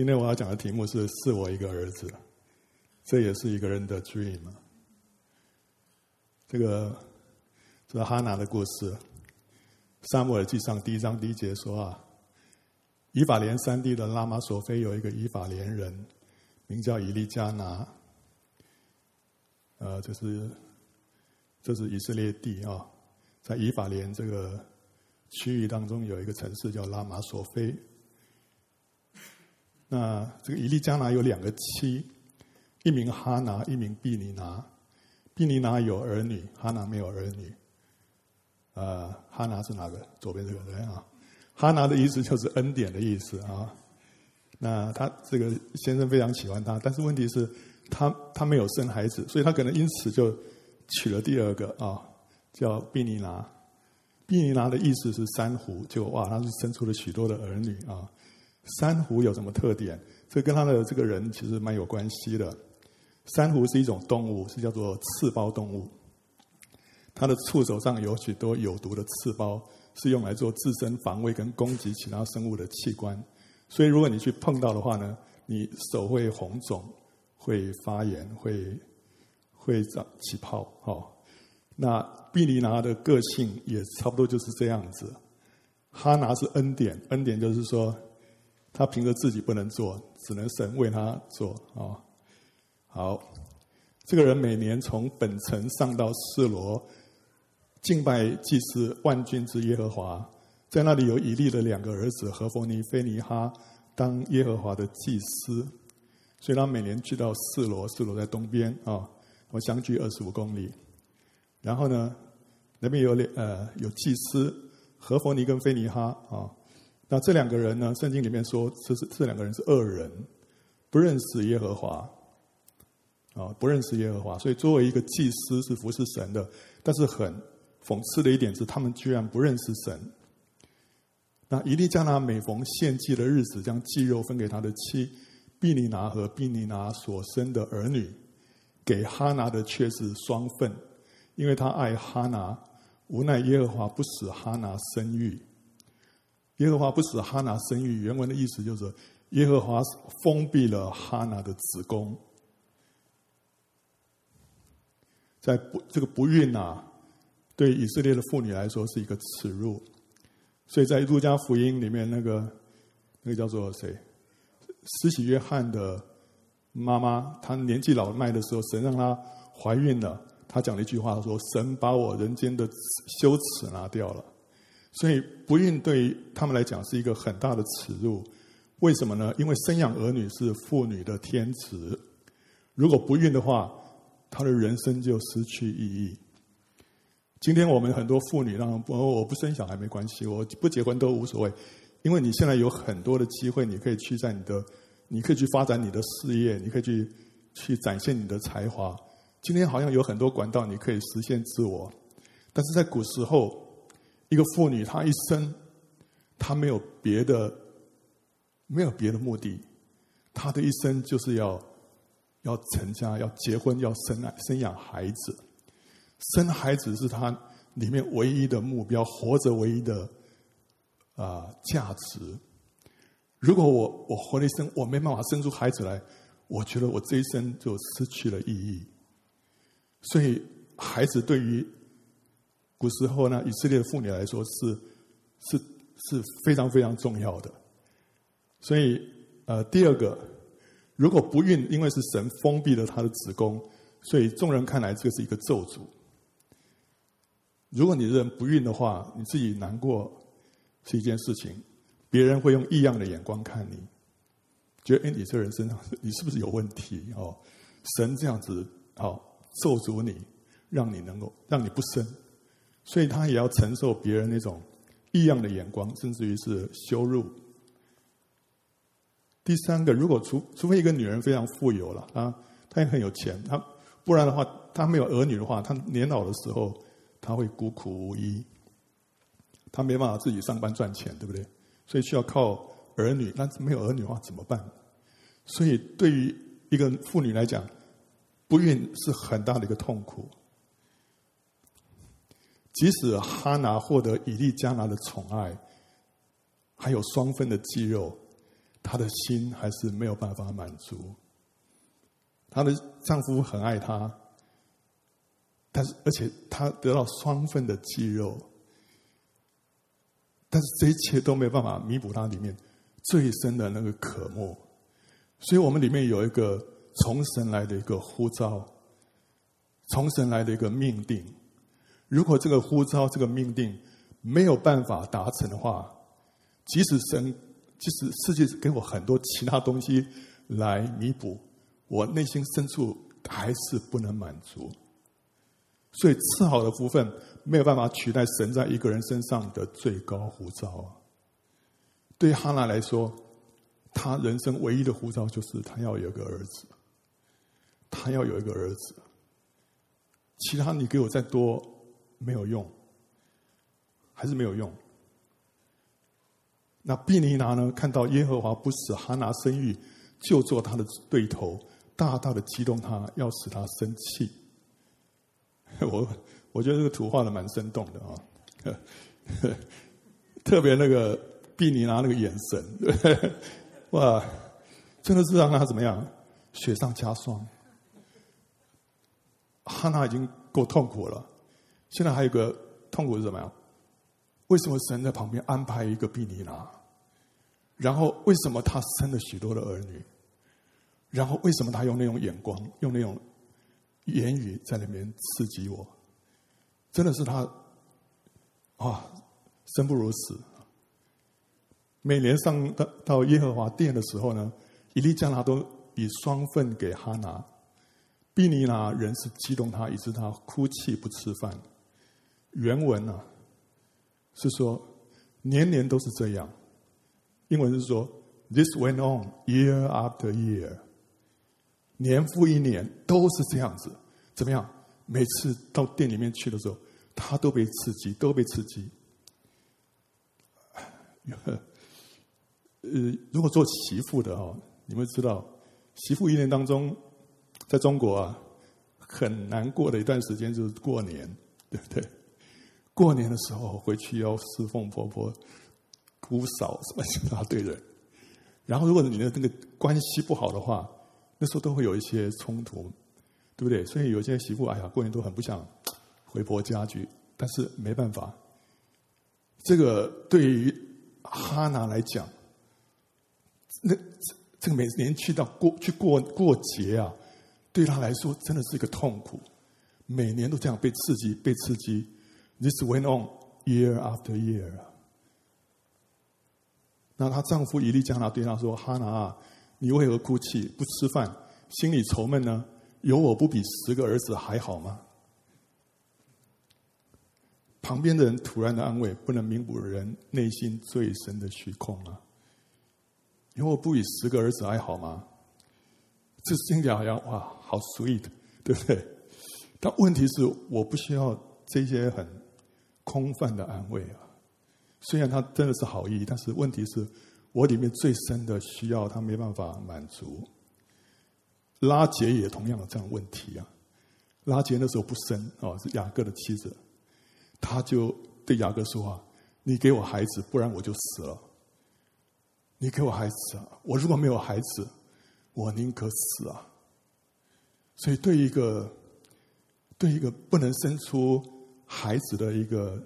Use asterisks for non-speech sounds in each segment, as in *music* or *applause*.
今天我要讲的题目是“是我一个儿子”，这也是一个人的 dream。这个这是哈拿的故事，《撒母耳记上》第一章第一节说啊，以法莲山地的拉玛索菲有一个以法莲人，名叫以利加拿。呃，这是这是以色列地啊，在以法莲这个区域当中有一个城市叫拉玛索菲。那这个以利加拿有两个妻，一名哈拿，一名毕尼拿。毕尼拿有儿女，哈拿没有儿女。呃，哈拿是哪个？左边这个人啊。哈拿的意思就是恩典的意思啊。那他这个先生非常喜欢他，但是问题是，他他没有生孩子，所以他可能因此就娶了第二个啊，叫毕尼拿。毕尼拿的意思是珊瑚，就哇，他是生出了许多的儿女啊。珊瑚有什么特点？这跟他的这个人其实蛮有关系的。珊瑚是一种动物，是叫做刺胞动物。它的触手上有许多有毒的刺胞，是用来做自身防卫跟攻击其他生物的器官。所以，如果你去碰到的话呢，你手会红肿、会发炎、会会长起泡。哦，那碧尼拿的个性也差不多就是这样子。哈拿是恩典，恩典就是说。他凭着自己不能做，只能神为他做啊。好，这个人每年从本城上到示罗，敬拜祭司万军之耶和华，在那里有以利的两个儿子何弗尼、非尼哈当耶和华的祭司，所以他每年去到示罗，示罗在东边啊，我相距二十五公里。然后呢，那边有两呃有祭司何弗尼跟非尼哈啊。那这两个人呢？圣经里面说，这是这两个人是恶人，不认识耶和华，啊，不认识耶和华。所以作为一个祭司是服侍神的，但是很讽刺的一点是，他们居然不认识神。那以利加拿每逢献祭的日子，将祭肉分给他的妻毕尼拿和毕尼拿所生的儿女，给哈拿的却是双份，因为他爱哈拿，无奈耶和华不使哈拿生育。耶和华不使哈拿生育，原文的意思就是耶和华封闭了哈拿的子宫，在不这个不孕啊，对以色列的妇女来说是一个耻辱，所以在路加福音里面，那个那个叫做谁，施洗约翰的妈妈，她年纪老迈的时候，神让她怀孕了，她讲了一句话说：“神把我人间的羞耻拿掉了。”所以不孕对于他们来讲是一个很大的耻辱，为什么呢？因为生养儿女是妇女的天职，如果不孕的话，她的人生就失去意义。今天我们很多妇女让我我不生小孩没关系，我不结婚都无所谓，因为你现在有很多的机会，你可以去在你的，你可以去发展你的事业，你可以去去展现你的才华。今天好像有很多管道你可以实现自我，但是在古时候。一个妇女，她一生，她没有别的，没有别的目的，她的一生就是要要成家，要结婚，要生生养孩子，生孩子是她里面唯一的目标，活着唯一的啊、价值。如果我我活了一生，我没办法生出孩子来，我觉得我这一生就失去了意义。所以，孩子对于古时候呢，以色列妇女来说是是是非常非常重要的。所以，呃，第二个，如果不孕，因为是神封闭了她的子宫，所以众人看来这是一个咒诅。如果你的人不孕的话，你自己难过是一件事情，别人会用异样的眼光看你，觉得哎，你这人身上你是不是有问题？哦，神这样子哦咒诅你，让你能够让你不生。所以他也要承受别人那种异样的眼光，甚至于是羞辱。第三个，如果除除非一个女人非常富有了啊，她也很有钱，她不然的话，她没有儿女的话，她年老的时候，她会孤苦无依，她没办法自己上班赚钱，对不对？所以需要靠儿女，那没有儿女的话怎么办？所以对于一个妇女来讲，不孕是很大的一个痛苦。即使哈拿获得以利加拿的宠爱，还有双份的肌肉，她的心还是没有办法满足。她的丈夫很爱她，但是而且她得到双份的肌肉，但是这一切都没有办法弥补她里面最深的那个渴慕。所以我们里面有一个从神来的一个呼召，从神来的一个命定。如果这个呼召、这个命定没有办法达成的话，即使神，即使世界给我很多其他东西来弥补，我内心深处还是不能满足。所以，次好的福分没有办法取代神在一个人身上的最高呼召啊。对哈拿来说，他人生唯一的呼召就是他要有一个儿子，他要有一个儿子。其他你给我再多没有用，还是没有用。那毕尼拿呢？看到耶和华不使哈拿生育，就做他的对头，大大的激动他，要使他生气。*laughs* 我我觉得这个图画的蛮生动的啊，*laughs* 特别那个毕尼拿那个眼神，*laughs* 哇，真的是让他怎么样？雪上加霜。哈拿已经够痛苦了，现在还有一个痛苦是什么呀？为什么神在旁边安排一个毗尼拿？然后为什么他生了许多的儿女？然后为什么他用那种眼光、用那种言语在里面刺激我？真的是他啊，生不如死。每年上到到耶和华殿的时候呢，以利加拿都以双份给哈拿，毗尼拿仍是激动他，以致他哭泣不吃饭。原文啊。是说，年年都是这样。英文是说，This went on year after year，年复一年都是这样子。怎么样？每次到店里面去的时候，他都被刺激，都被刺激。呃，如果做媳妇的哦，你们知道，媳妇一年当中，在中国啊，很难过的一段时间就是过年，对不对？过年的时候回去要侍奉婆婆、姑嫂什么一大堆人，然后如果你的那个关系不好的话，那时候都会有一些冲突，对不对？所以有些媳妇哎呀，过年都很不想回婆家去，但是没办法。这个对于哈娜来讲，那这个每年去到过去过过节啊，对她来说真的是一个痛苦，每年都这样被刺激，被刺激。This went on year after year。那她丈夫以利加拿对她说：“哈拿，你为何哭泣不吃饭，心里愁闷呢？有我不比十个儿子还好吗？”旁边的人突然的安慰，不能弥补人内心最深的虚空啊！有我不比十个儿子还好吗？这听起来好像哇，好 sweet，对不对？但问题是，我不需要这些很。空泛的安慰啊！虽然他真的是好意，但是问题是我里面最深的需要，他没办法满足。拉结也同样的这样问题啊！拉结那时候不生啊，是雅各的妻子，他就对雅各说啊：“你给我孩子，不然我就死了。你给我孩子啊！我如果没有孩子，我宁可死啊！”所以对一个对一个不能生出。孩子的一个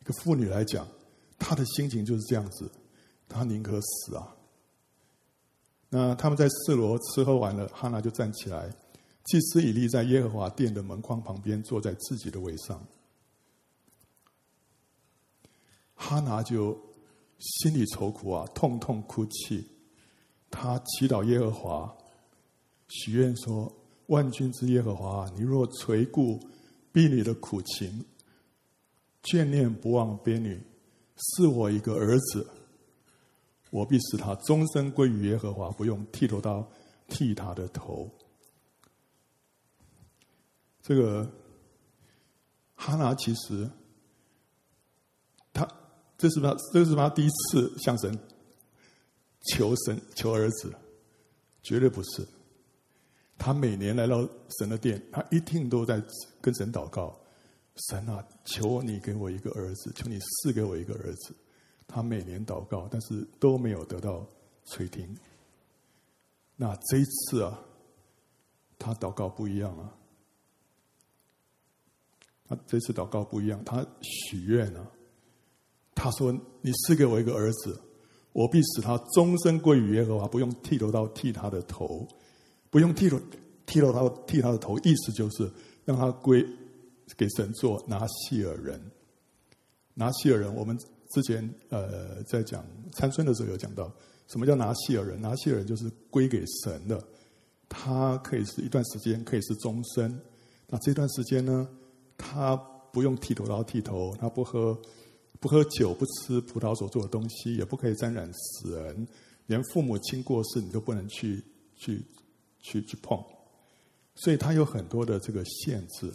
一个妇女来讲，她的心情就是这样子，她宁可死啊。那他们在示罗吃喝完了，哈拿就站起来，祭司以利在耶和华殿的门框旁边坐在自己的位上，哈拿就心里愁苦啊，痛痛哭泣，他祈祷耶和华，许愿说：万军之耶和华，你若垂顾。婢女的苦情，眷恋不忘婢女，是我一个儿子，我必使他终身归于耶和华，不用剃头刀剃他的头。这个哈拿其实，他这是他这是他第一次向神求神求儿子，绝对不是。他每年来到神的殿，他一定都在跟神祷告：“神啊，求你给我一个儿子，求你赐给我一个儿子。”他每年祷告，但是都没有得到垂听。那这一次啊，他祷告不一样啊。他这次祷告不一样，他许愿了。他说：“你赐给我一个儿子，我必使他终身归于耶和华，不用剃头刀剃他的头，不用剃头剃头他剃他的头。意思就是让他归给神做拿细耳人。拿细耳人，我们之前呃在讲参孙的时候有讲到，什么叫拿细耳人？拿细耳人就是归给神的，他可以是一段时间，可以是终身。那这段时间呢？”他不用剃头刀剃头，他不喝不喝酒，不吃葡萄所做的东西，也不可以沾染死人，连父母亲过世你都不能去去去去碰。所以他有很多的这个限制，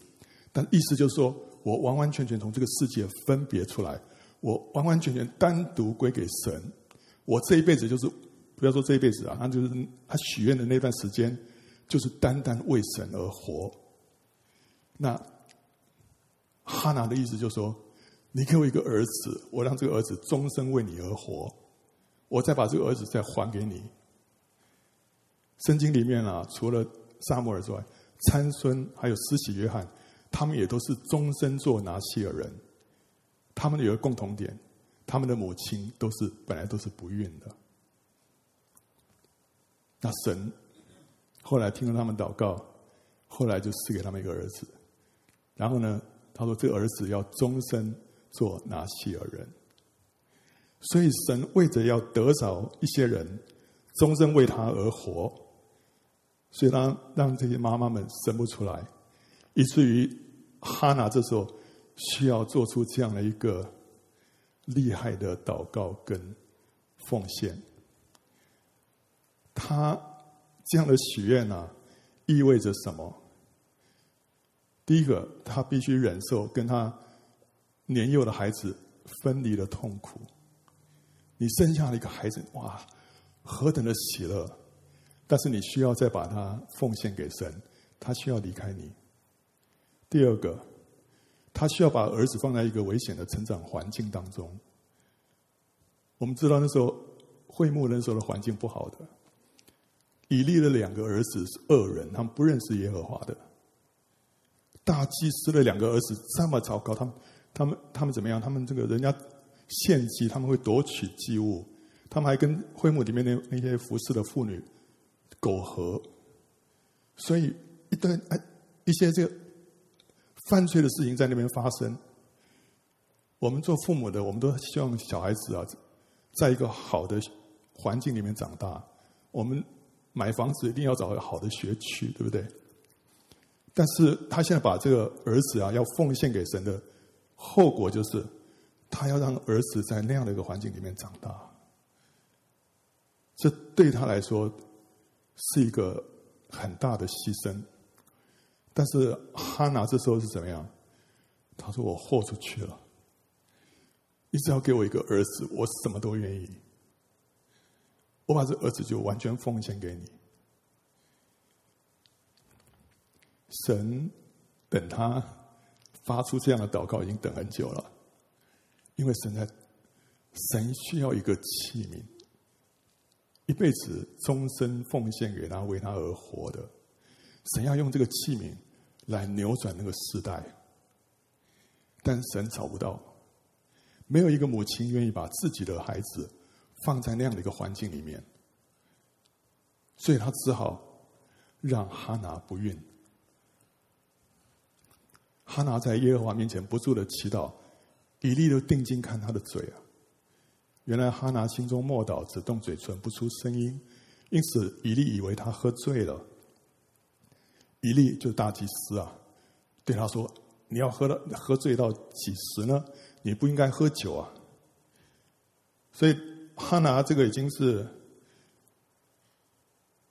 但意思就是说我完完全全从这个世界分别出来，我完完全全单独归给神。我这一辈子就是不要说这一辈子啊，他就是他许愿的那段时间，就是单单为神而活。那。哈拿的意思就是说：“你给我一个儿子，我让这个儿子终身为你而活，我再把这个儿子再还给你。”圣经里面啊，除了撒母耳之外，参孙还有施洗约翰，他们也都是终身做拿细耳人。他们有个共同点，他们的母亲都是本来都是不孕的。那神后来听了他们祷告，后来就赐给他们一个儿子，然后呢？他说：“这个儿子要终身做拿细耳人，所以神为着要得着一些人，终身为他而活，所以让让这些妈妈们生不出来，以至于哈拿这时候需要做出这样的一个厉害的祷告跟奉献。他这样的许愿啊，意味着什么？”第一个，他必须忍受跟他年幼的孩子分离的痛苦。你生下了一个孩子，哇，何等的喜乐！但是你需要再把它奉献给神，他需要离开你。第二个，他需要把儿子放在一个危险的成长环境当中。我们知道那时候会幕那时候的环境不好的，以利的两个儿子是恶人，他们不认识耶和华的。大祭司的两个儿子这么糟糕，他们、他们、他们怎么样？他们这个人家献祭，他们会夺取祭物，他们还跟会幕里面那那些服侍的妇女苟合，所以一段哎一些这个犯罪的事情在那边发生。我们做父母的，我们都希望小孩子啊，在一个好的环境里面长大。我们买房子一定要找个好的学区，对不对？但是他现在把这个儿子啊要奉献给神的后果，就是他要让儿子在那样的一个环境里面长大。这对他来说是一个很大的牺牲。但是哈拿这时候是怎么样？他说：“我豁出去了，你只要给我一个儿子，我什么都愿意。我把这儿子就完全奉献给你。”神等他发出这样的祷告，已经等很久了。因为神在，神需要一个器皿，一辈子终身奉献给他，为他而活的。神要用这个器皿来扭转那个世代，但神找不到，没有一个母亲愿意把自己的孩子放在那样的一个环境里面，所以他只好让哈拿不孕。哈拿在耶和华面前不住的祈祷，以利都定睛看他的嘴啊。原来哈拿心中默祷，只动嘴唇，不出声音，因此以利以为他喝醉了。以利就大祭司啊，对他说：“你要喝到喝醉到几时呢？你不应该喝酒啊。”所以哈拿这个已经是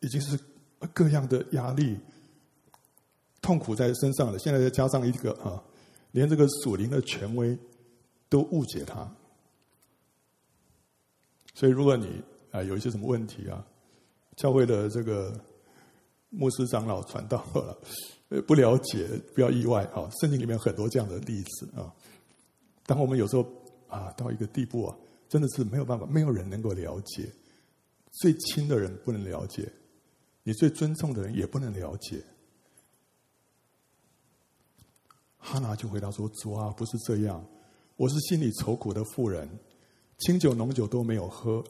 已经是各样的压力。痛苦在身上了，现在再加上一个啊，连这个属灵的权威都误解他。所以，如果你啊有一些什么问题啊，教会的这个牧师长老传道了，*laughs* 不了解不要意外啊。圣经里面很多这样的例子啊。当我们有时候啊到一个地步啊，真的是没有办法，没有人能够了解最亲的人不能了解，你最尊重的人也不能了解。哈拿就回答说：“主啊，不是这样，我是心里愁苦的妇人，清酒浓酒都没有喝，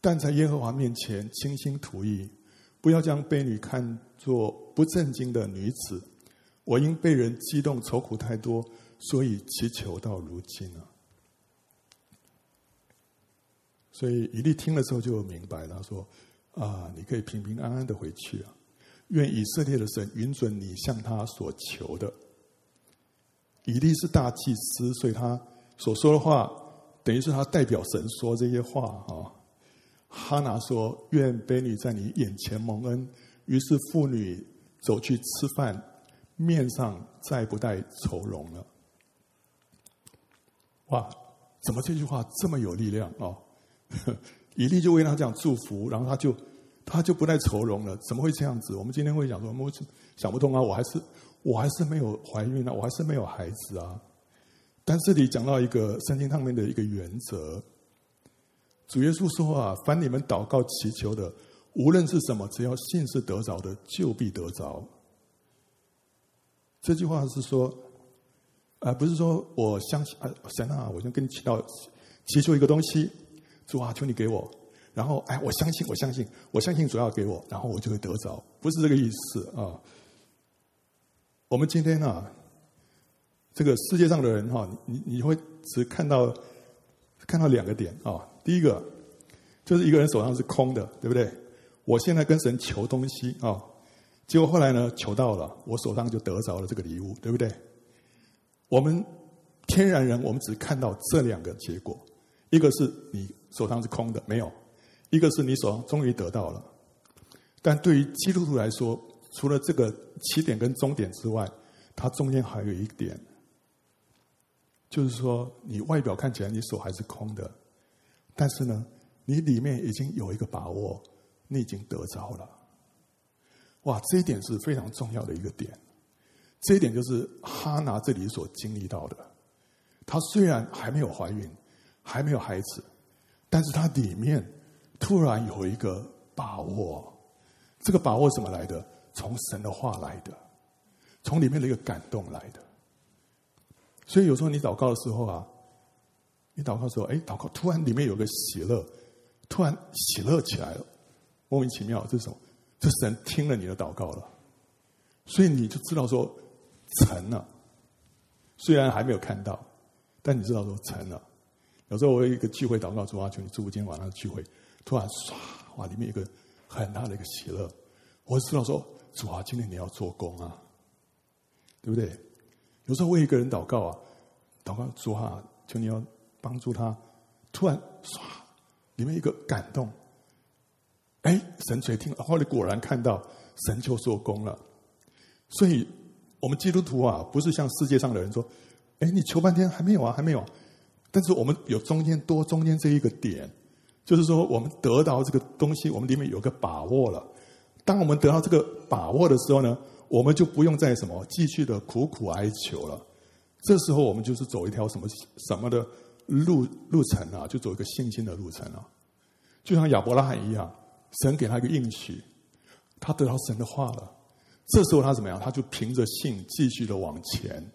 但在耶和华面前倾心吐意，不要将婢女看作不正经的女子。我因被人激动，愁苦太多，所以祈求到如今啊。”所以以利听了之后就明白了，说：“啊，你可以平平安安的回去啊！愿以色列的神允准你向他所求的。”以利是大祭司，所以他所说的话，等于是他代表神说这些话啊。哈拿说：“愿婢女在你眼前蒙恩。”于是妇女走去吃饭，面上再不带愁容了。哇，怎么这句话这么有力量啊？*laughs* 以利就为他这样祝福，然后他就他就不带愁容了。怎么会这样子？我们今天会讲说，我们想不通啊！我还是。我还是没有怀孕啊，我还是没有孩子啊。但这里讲到一个圣经上面的一个原则，主耶稣说啊，凡你们祷告祈求的，无论是什么，只要信是得着的，就必得着。这句话是说，啊、不是说我相信啊，神啊，我就跟你祈祷，祈求一个东西，主啊，求你给我，然后哎，我相信，我相信，我相信主要给我，然后我就会得着，不是这个意思啊。我们今天啊，这个世界上的人哈，你你会只看到看到两个点啊。第一个就是一个人手上是空的，对不对？我现在跟神求东西啊，结果后来呢，求到了，我手上就得着了这个礼物，对不对？我们天然人，我们只看到这两个结果：一个是你手上是空的，没有；一个是你手上终于得到了。但对于基督徒来说，除了这个起点跟终点之外，它中间还有一点，就是说，你外表看起来你手还是空的，但是呢，你里面已经有一个把握，你已经得着了。哇，这一点是非常重要的一个点。这一点就是哈拿这里所经历到的。她虽然还没有怀孕，还没有孩子，但是她里面突然有一个把握。这个把握怎么来的？从神的话来的，从里面的一个感动来的。所以有时候你祷告的时候啊，你祷告的时候，哎，祷告突然里面有个喜乐，突然喜乐起来了，莫名其妙，这是什么？这神听了你的祷告了，所以你就知道说成了。虽然还没有看到，但你知道说成了。有时候我有一个聚会祷告，主啊，求你祝福今天晚上聚会，突然唰，哇，里面有一个很大的一个喜乐，我知道说。主啊，今天你要做工啊，对不对？有时候为一个人祷告啊，祷告主啊，求你要帮助他。突然唰，里面一个感动，哎，神垂听，后来果然看到神就做工了。所以，我们基督徒啊，不是像世界上的人说，哎，你求半天还没有啊，还没有。但是我们有中间多中间这一个点，就是说我们得到这个东西，我们里面有个把握了。当我们得到这个把握的时候呢，我们就不用再什么继续的苦苦哀求了。这时候我们就是走一条什么什么的路路程啊，就走一个信心的路程啊。就像亚伯拉罕一样，神给他一个应许，他得到神的话了。这时候他怎么样？他就凭着信继续的往前。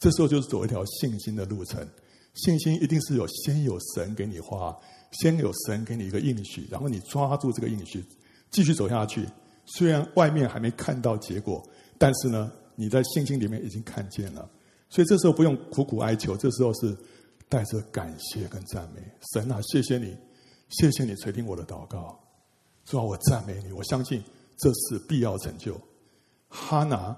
这时候就是走一条信心的路程。信心一定是有先有神给你话，先有神给你一个应许，然后你抓住这个应许。继续走下去，虽然外面还没看到结果，但是呢，你在信心里面已经看见了。所以这时候不用苦苦哀求，这时候是带着感谢跟赞美。神啊，谢谢你，谢谢你垂听我的祷告，主啊，我赞美你，我相信这是必要成就。哈拿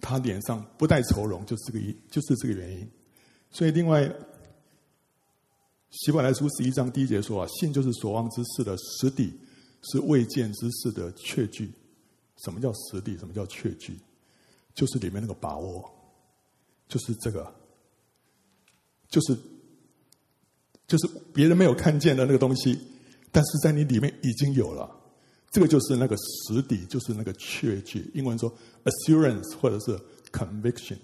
他脸上不带愁容，就是这个一，就是这个原因。所以另外，希伯来书十一章第一节说啊，信就是所望之事的实底。是未见之事的确据。什么叫实底？什么叫确据？就是里面那个把握，就是这个，就是就是别人没有看见的那个东西，但是在你里面已经有了。这个就是那个实底，就是那个确据。英文说 assurance 或者是 conviction，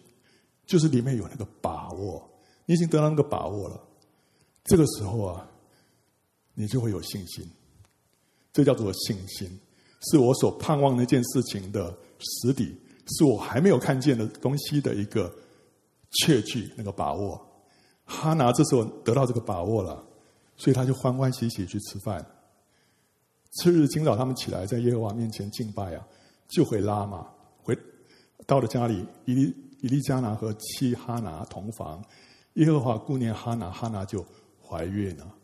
就是里面有那个把握，你已经得到那个把握了。这个时候啊，你就会有信心。这叫做信心，是我所盼望那件事情的实底，是我还没有看见的东西的一个确据，那个把握。哈拿这时候得到这个把握了，所以他就欢欢喜喜去吃饭。次日清早，他们起来在耶和华面前敬拜啊，就回拉玛，回到了家里，以利以利加拿和妻哈拿同房。耶和华顾念哈拿，哈拿就怀孕了。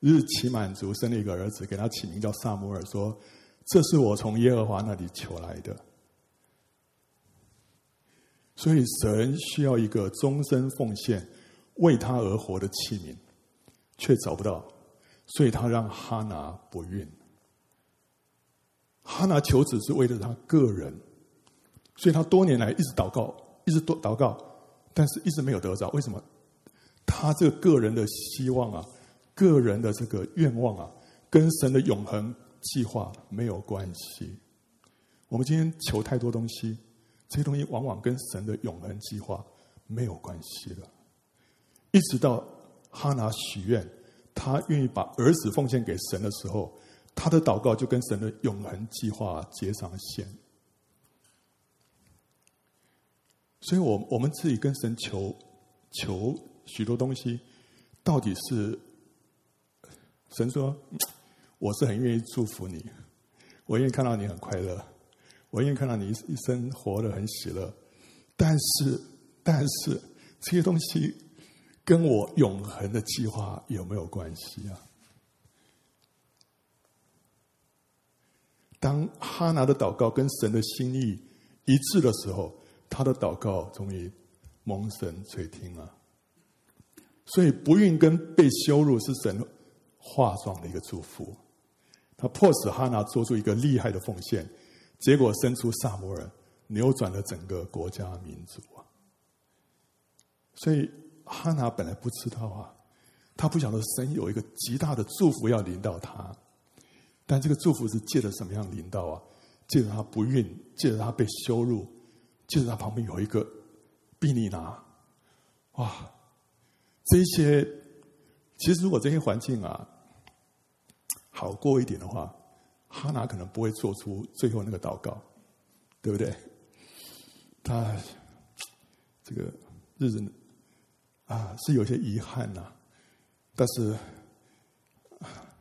日期满足，生了一个儿子，给他起名叫撒母耳，说：“这是我从耶和华那里求来的。”所以，神需要一个终身奉献、为他而活的器皿，却找不到，所以他让哈拿不孕。哈拿求子是为了他个人，所以他多年来一直祷告，一直祷告，但是一直没有得着。为什么？他这个个人的希望啊，个人的这个愿望啊，跟神的永恒计划没有关系。我们今天求太多东西。这些东西往往跟神的永恒计划没有关系了。一直到哈拿许愿，他愿意把儿子奉献给神的时候，他的祷告就跟神的永恒计划接上线。所以我我们自己跟神求求许多东西，到底是神说，我是很愿意祝福你，我愿意看到你很快乐。我愿意看到你一生活得很喜乐，但是，但是这些东西跟我永恒的计划有没有关系啊？当哈拿的祷告跟神的心意一致的时候，他的祷告终于蒙神垂听了。所以不孕跟被羞辱是神化妆的一个祝福，他迫使哈拿做出一个厉害的奉献。结果生出撒摩尔，扭转了整个国家民族啊！所以哈拿本来不知道啊，他不晓得神有一个极大的祝福要临到他，但这个祝福是借着什么样临到啊？借着他不孕，借着他被羞辱，借着他旁边有一个比尼拿，哇！这些其实如果这些环境啊好过一点的话。哈拿可能不会做出最后那个祷告，对不对？他这个日子啊是有些遗憾呐、但是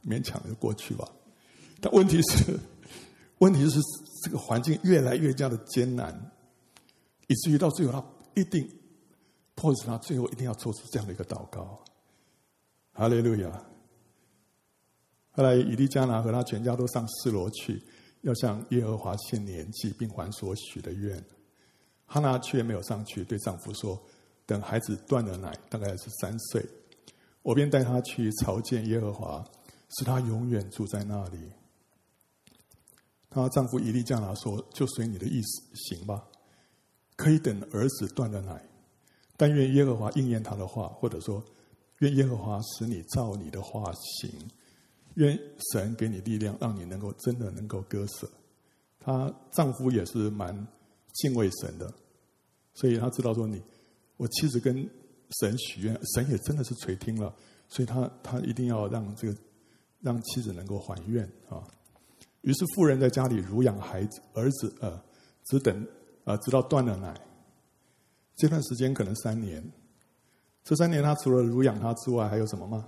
勉强就过去吧。但问题是，问题是这个环境越来越加的艰难，以至于到最后他一定迫使他最后一定要做出这样的一个祷告。哈利路亚。后来，以利加拿和他全家都上示罗去，要向耶和华献年祭，并还所许的愿。哈拿却没有上去，对丈夫说：“等孩子断了奶，大概是三岁，我便带他去朝见耶和华，使他永远住在那里。”她丈夫以利加拿说：“就随你的意思行吧，可以等儿子断了奶，但愿耶和华应验他的话，或者说，愿耶和华使你照你的话行。”愿神给你力量，让你能够真的能够割舍。她丈夫也是蛮敬畏神的，所以他知道说你，我妻子跟神许愿，神也真的是垂听了，所以他他一定要让这个让妻子能够还愿啊。于是妇人在家里乳养孩子儿子，呃，只等呃直到断了奶。这段时间可能三年，这三年他除了乳养他之外，还有什么吗？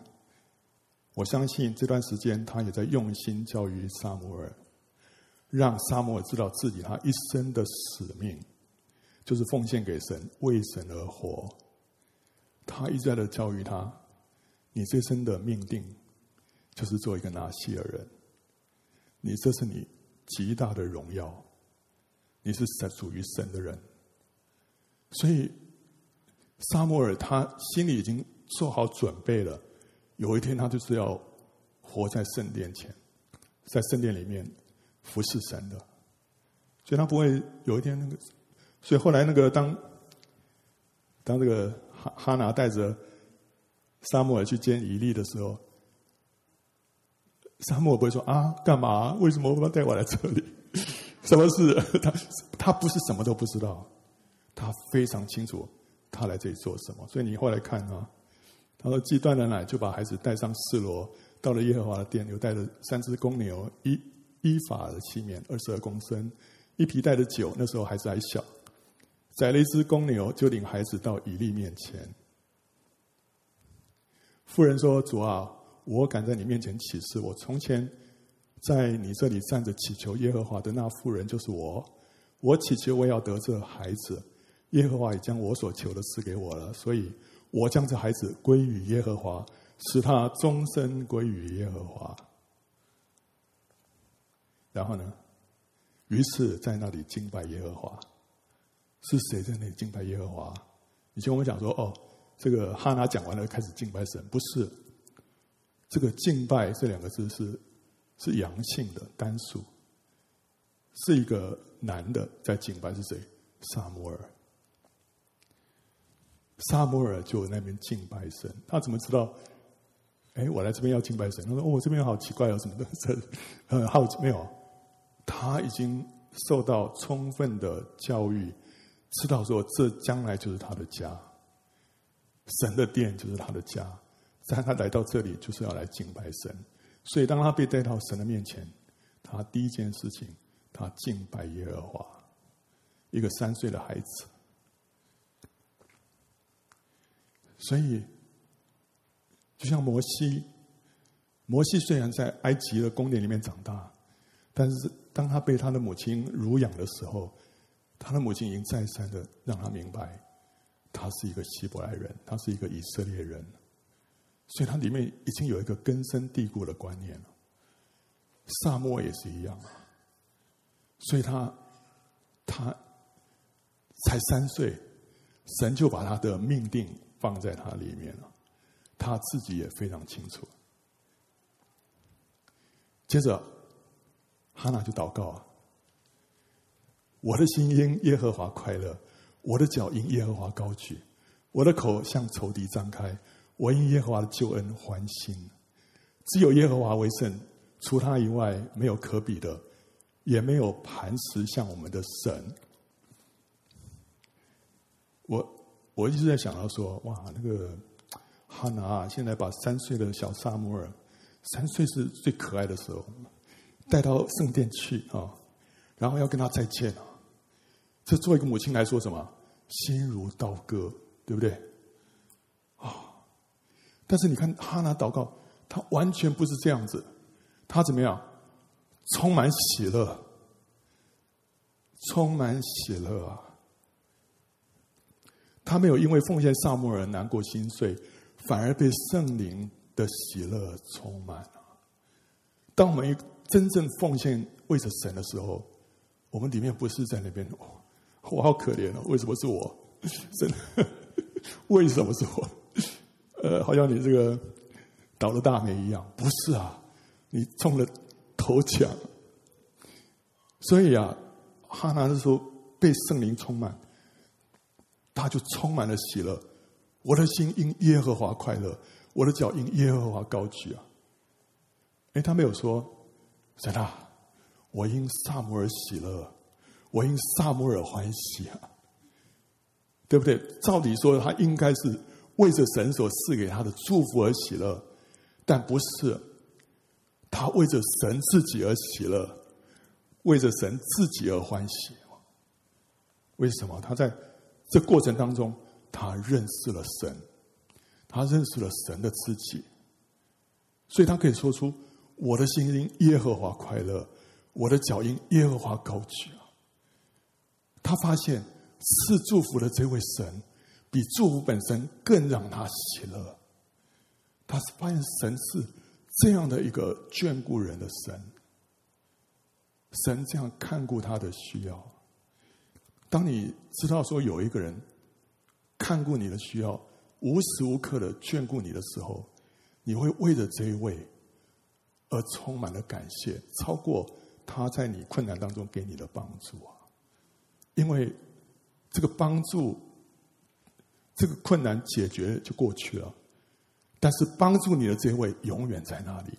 我相信这段时间，他也在用心教育撒摩尔，让撒摩尔知道自己他一生的使命，就是奉献给神，为神而活。他一再的教育他：“你这生的命定，就是做一个拿细耳人。你这是你极大的荣耀，你是神属于神的人。”所以，撒摩尔他心里已经做好准备了。有一天，他就是要活在圣殿前，在圣殿里面服侍神的，所以他不会有一天那个。所以后来那个当当这个哈哈拿带着沙漠去见以利的时候，沙漠不会说啊，干嘛？为什么我要带我来这里？*laughs* 什么事？他他不是什么都不知道，他非常清楚他来这里做什么。所以你后来看啊。他说：“既断了奶，就把孩子带上示罗，到了耶和华的殿，又带着三只公牛，一伊法的器皿，二十二公升，一皮带的酒。那时候孩子还小，宰了一只公牛，就领孩子到以利面前。妇人说：“主啊，我敢在你面前起誓，我从前在你这里站着祈求耶和华的那妇人就是我。我祈求我要得这孩子，耶和华也将我所求的赐给我了，所以我将这孩子归于耶和华。”使他终身归于耶和华。然后呢？于是在那里敬拜耶和华。是谁在那里敬拜耶和华？以前我们讲说，哦，这个哈拿讲完了开始敬拜神，不是。这个敬拜这两个字是是阳性的单数，是一个男的在敬拜，是谁？撒母耳。撒摩尔就那边敬拜神，他怎么知道？哎，我来这边要敬拜神。他说：“哦，这边好奇怪哦，什么的？这 *laughs* 很好奇没有？他已经受到充分的教育，知道说这将来就是他的家，神的殿就是他的家。在他来到这里，就是要来敬拜神。所以，当他被带到神的面前，他第一件事情，他敬拜耶和华。一个三岁的孩子，所以。”就像摩西，摩西虽然在埃及的宫殿里面长大，但是当他被他的母亲乳养的时候，他的母亲已经再三的让他明白，他是一个希伯来人，他是一个以色列人，所以他里面已经有一个根深蒂固的观念了。撒母耳也是一样啊，所以他他才三岁，神就把他的命定放在他里面了。他自己也非常清楚。接着，哈拿就祷告啊：“我的心因耶和华快乐，我的脚因耶和华高举，我的口向仇敌张开，我因耶和华的救恩欢心。只有耶和华为圣，除他以外没有可比的，也没有磐石像我们的神。”我我一直在想到说，哇，那个。哈拿现在把三岁的小撒母耳，三岁是最可爱的时候，带到圣殿去啊，然后要跟他再见啊。这作为一个母亲来说，什么心如刀割，对不对？啊！但是你看哈拿祷告，他完全不是这样子，他怎么样？充满喜乐，充满喜乐啊！他没有因为奉献萨母耳难过心碎。反而被圣灵的喜乐充满了。当我们真正奉献为着神的时候，我们里面不是在那边，我好可怜哦，为什么是我？真的，*laughs* 为什么是我？呃，好像你这个倒了大霉一样。不是啊，你中了头奖。所以啊，哈拿是说被圣灵充满，他就充满了喜乐。我的心因耶和华快乐，我的脚因耶和华高举啊！哎，他没有说，神啊，我因撒母耳喜乐，我因撒母耳欢喜啊，对不对？照理说，他应该是为着神所赐给他的祝福而喜乐，但不是，他为着神自己而喜乐，为着神自己而欢喜。为什么？他在这过程当中。他认识了神，他认识了神的自己，所以他可以说出：“我的心因耶和华快乐，我的脚因耶和华高举啊。”他发现赐祝福的这位神，比祝福本身更让他喜乐。他是发现神是这样的一个眷顾人的神，神这样看顾他的需要。当你知道说有一个人。看过你的需要，无时无刻的眷顾你的时候，你会为着这一位而充满了感谢，超过他在你困难当中给你的帮助啊！因为这个帮助，这个困难解决就过去了，但是帮助你的这一位永远在那里，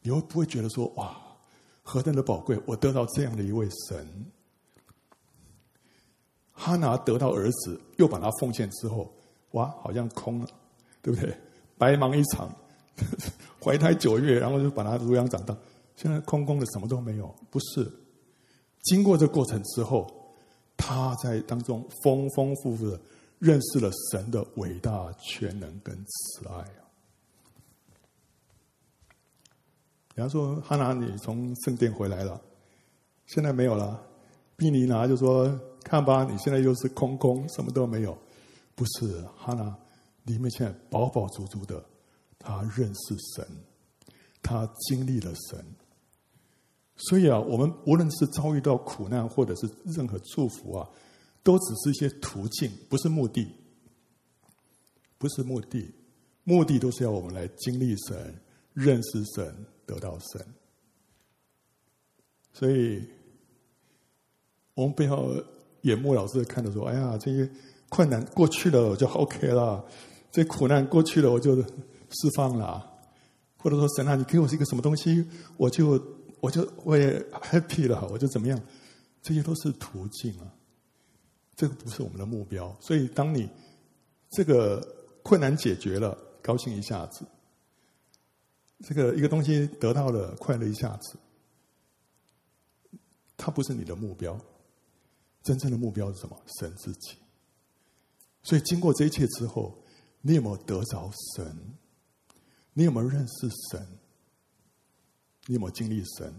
你会不会觉得说哇，何等的宝贵？我得到这样的一位神。哈拿得到儿子，又把他奉献之后，哇，好像空了，对不对？白忙一场，*laughs* 怀胎九月，然后就把他抚养长大，现在空空的，什么都没有。不是，经过这过程之后，他在当中丰丰富富的认识了神的伟大全能跟慈爱啊。比方说，哈拿，你从圣殿回来了，现在没有了。毕尼拿就说：“看吧，你现在又是空空，什么都没有。”不是，哈拿里面现在饱饱足足的，他认识神，他经历了神。所以啊，我们无论是遭遇到苦难，或者是任何祝福啊，都只是一些途径，不是目的，不是目的，目的都是要我们来经历神、认识神。得到神，所以我们不要眼目老是看着说：“哎呀，这些困难过去了，我就 OK 了；这苦难过去了，我就释放了。”或者说：“神啊，你给我是一个什么东西，我就我就我也 happy 了，我就怎么样？”这些都是途径啊，这个不是我们的目标。所以，当你这个困难解决了，高兴一下子。这个一个东西得到了快乐一下子，它不是你的目标，真正的目标是什么？神自己。所以经过这一切之后，你有没有得着神？你有没有认识神？你有没有经历神？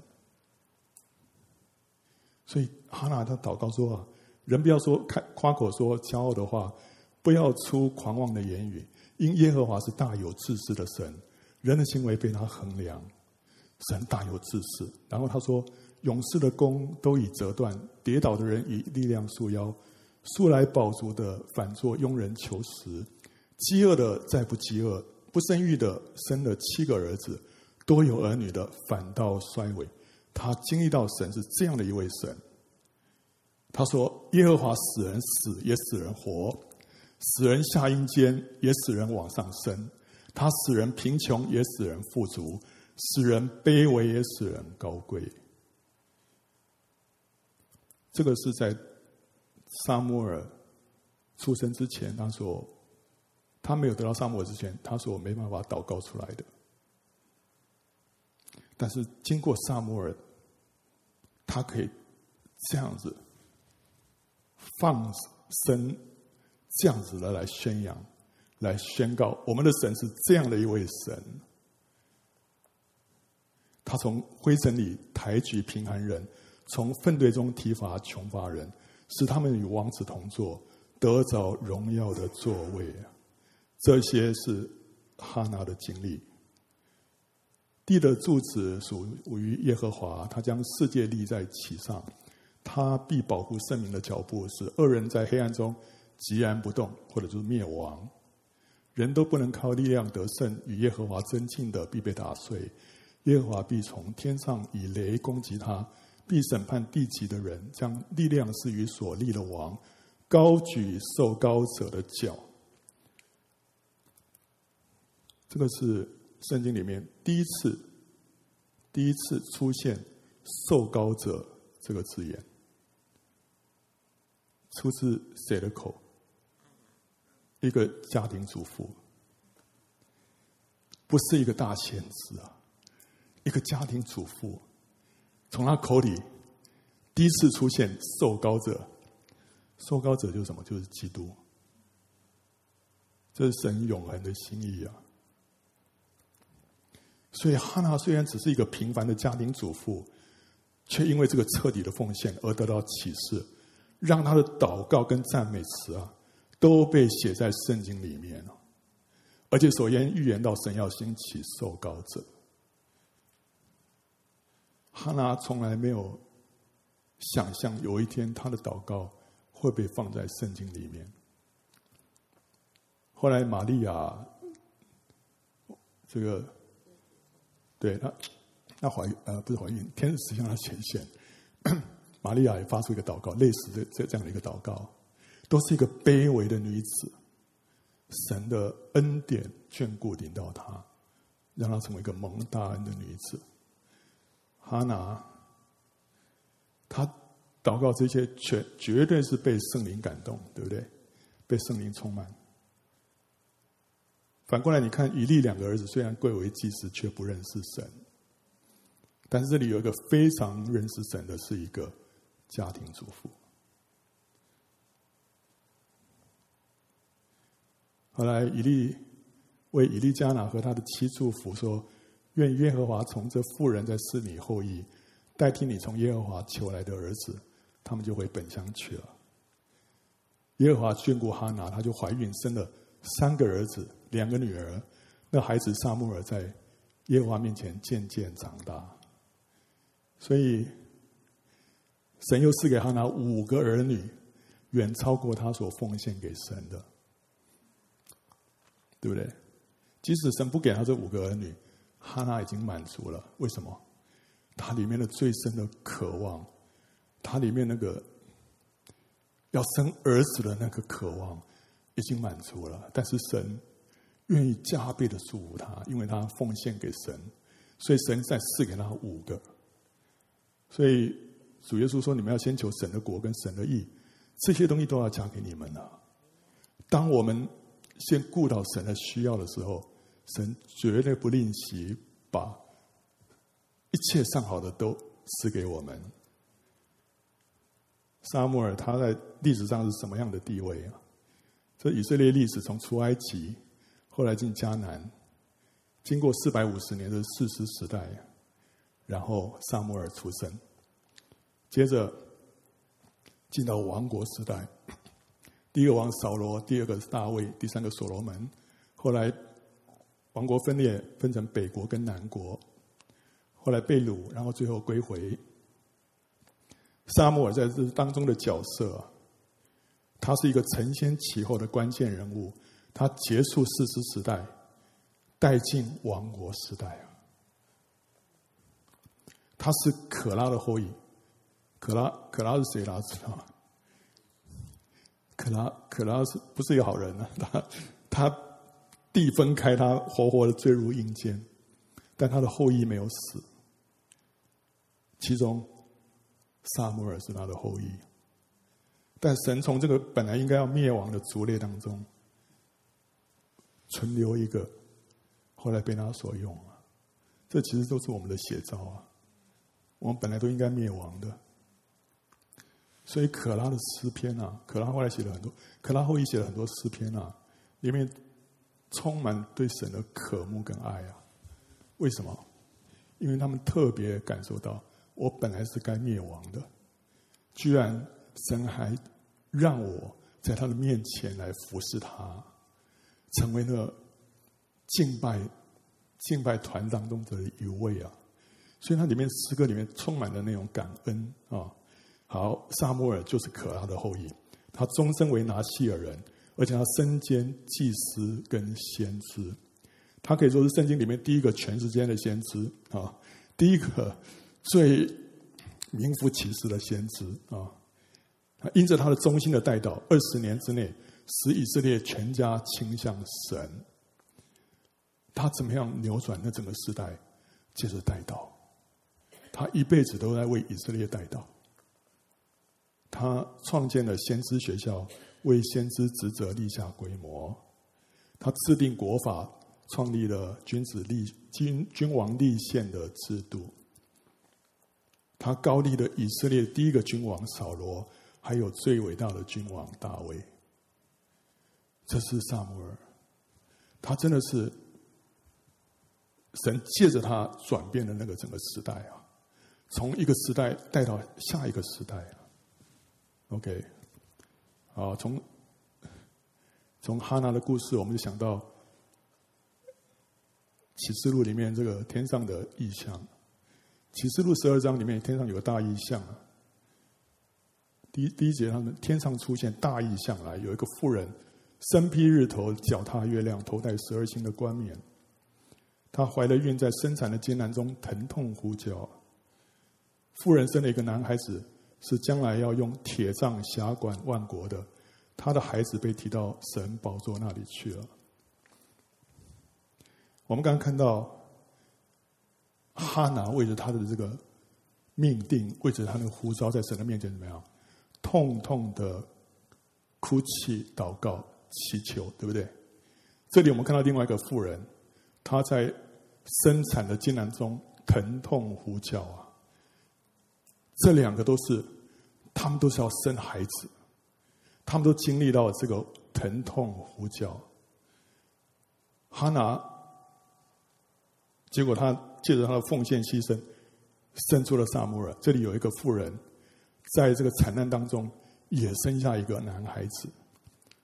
所以哈拿他祷告说啊，人不要说开夸口说骄傲的话，不要出狂妄的言语，因耶和华是大有知识的神。人的行为被他衡量，神大有知识。然后他说：“勇士的弓都已折断，跌倒的人以力量束腰，素来饱足的反作佣人求食，饥饿的再不饥饿，不生育的生了七个儿子，多有儿女的反倒衰微。”他经历到神是这样的一位神。他说：“耶和华使人死，也使人活；使人下阴间，也使人往上升。”他使人贫穷，也使人富足；使人卑微，也使人高贵。这个是在撒摩尔出生之前，他说他没有得到撒摩尔之前，他说我没办法祷告出来的。但是经过撒摩尔，他可以这样子放声，这样子的来宣扬。来宣告，我们的神是这样的一位神。他从灰尘里抬举贫寒人，从粪堆中提拔穷乏人，使他们与王子同坐，得着荣耀的座位。这些是哈拿的经历。地的柱子属于耶和华，他将世界立在其上，他必保护圣民的脚步，使恶人在黑暗中寂然不动，或者就是灭亡。人都不能靠力量得胜，与耶和华争竞的必被打碎。耶和华必从天上以雷攻击他，必审判地极的人，将力量是与所立的王，高举受高者的脚。这个是圣经里面第一次，第一次出现“受高者”这个字眼，出自谁的口？一个家庭主妇，不是一个大先知啊，一个家庭主妇，从他口里第一次出现受膏者，受膏者就是什么？就是基督，这是神永恒的心意啊。所以哈拿虽然只是一个平凡的家庭主妇，却因为这个彻底的奉献而得到启示，让他的祷告跟赞美词啊。都被写在圣经里面了，而且首先预言到神要兴起受膏者。哈拿从来没有想象有一天他的祷告会被放在圣经里面。后来玛利亚，这个对她，她怀孕呃不是怀孕，天使向她显现，*coughs* 玛利亚也发出一个祷告，类似的这这样的一个祷告。都是一个卑微的女子，神的恩典眷顾临到她，让她成为一个蒙大恩的女子。哈拿，他祷告这些，全绝对是被圣灵感动，对不对？被圣灵充满。反过来，你看以利两个儿子虽然贵为祭司，却不认识神。但是这里有一个非常认识神的，是一个家庭主妇。后来以利为以利加拿和他的妻祝福说：“愿耶和华从这妇人再赐你后裔，代替你从耶和华求来的儿子。”他们就回本乡去了。耶和华眷顾哈拿，她就怀孕生了三个儿子，两个女儿。那孩子撒母耳在耶和华面前渐渐长大。所以，神又赐给哈拿五个儿女，远超过他所奉献给神的，对不对？即使神不给他这五个儿女，哈拿已经满足了。为什么？他里面的最深的渴望，他里面那个要生儿子的那个渴望，已经满足了。但是神愿意加倍的祝福他，因为他奉献给神，所以神再赐给他五个。所以主耶稣说：“你们要先求神的国跟神的义，这些东西都要加给你们了。当我们先顾到神的需要的时候，神绝对不吝惜把一切上好的都赐给我们。”撒母耳他在历史上是什么样的地位啊？这以色列历史从出埃及，后来进迦南，经过四百五十年的士师时代。然后撒母耳出生，接着进到王国时代。第一个王扫罗，第二个大卫，第三个所罗门。后来王国分裂，分成北国跟南国。后来被掳，然后最后归回。撒母耳在这当中的角色，他是一个承先启后的关键人物。他结束士师时代，带进王国时代啊。他是可拉的后裔，可拉可拉是谁？大家知道吗？可拉可拉是不是一个好人呢？他他地分开，他活活的坠入阴间，但他的后裔没有死。其中撒母耳是他的后裔，但神从这个本来应该要灭亡的族类当中存留一个，后来被他所用了。这其实都是我们的写照啊。我们本来都应该灭亡的，所以可拉的诗篇啊，可拉后来写了很多，可拉后裔写了很多诗篇啊，里面充满对神的渴慕跟爱啊。为什么？因为他们特别感受到，我本来是该灭亡的，居然神还让我在他的面前来服侍他，成为了敬拜敬拜团当中的一位啊。所以它里面诗歌里面充满了那种感恩啊。好，萨摩尔就是可拉的后裔，他终身为拿细耳人，而且他身兼祭司跟先知，他可以说是圣经里面第一个全时间的先知啊，第一个最名副其实的先知啊。他因着他的忠心的带导，二十年之内使以色列全家倾向神。他怎么样扭转那整个时代？接着带导。他一辈子都在为以色列带导。他创建了先知学校，为先知职责立下规模。他制定国法，创立了君子立君君王立宪的制度。他高立了以色列第一个君王扫罗，还有最伟大的君王大卫。这是撒母耳，他真的是神借着他转变了那个整个时代啊。从一个时代带到下一个时代啊，OK，啊，从从哈拿的故事，我们就想到启示录里面这个天上的异象。启示录十二章里面，天上有个大异象。第一第一节，他们天上出现大异象来，有一个妇人身披日头，脚踏月亮，头戴十二星的冠冕。她怀了孕，在生产的艰难中疼痛呼叫。妇人生了一个男孩子，是将来要用铁杖辖管万国的。他的孩子被提到神宝座那里去了。我们刚刚看到哈拿为着他的这个命定，为着他的呼召，在神的面前怎么样？痛痛的哭泣、祷告、祈求，对不对？这里我们看到另外一个妇人，她在生产的艰难中疼痛呼叫啊。这两个都是，他们都是要生孩子，他们都经历到这个疼痛呼叫。哈拿，结果他借着他的奉献牺牲，生出了撒母耳。这里有一个妇人，在这个惨难当中也生下一个男孩子。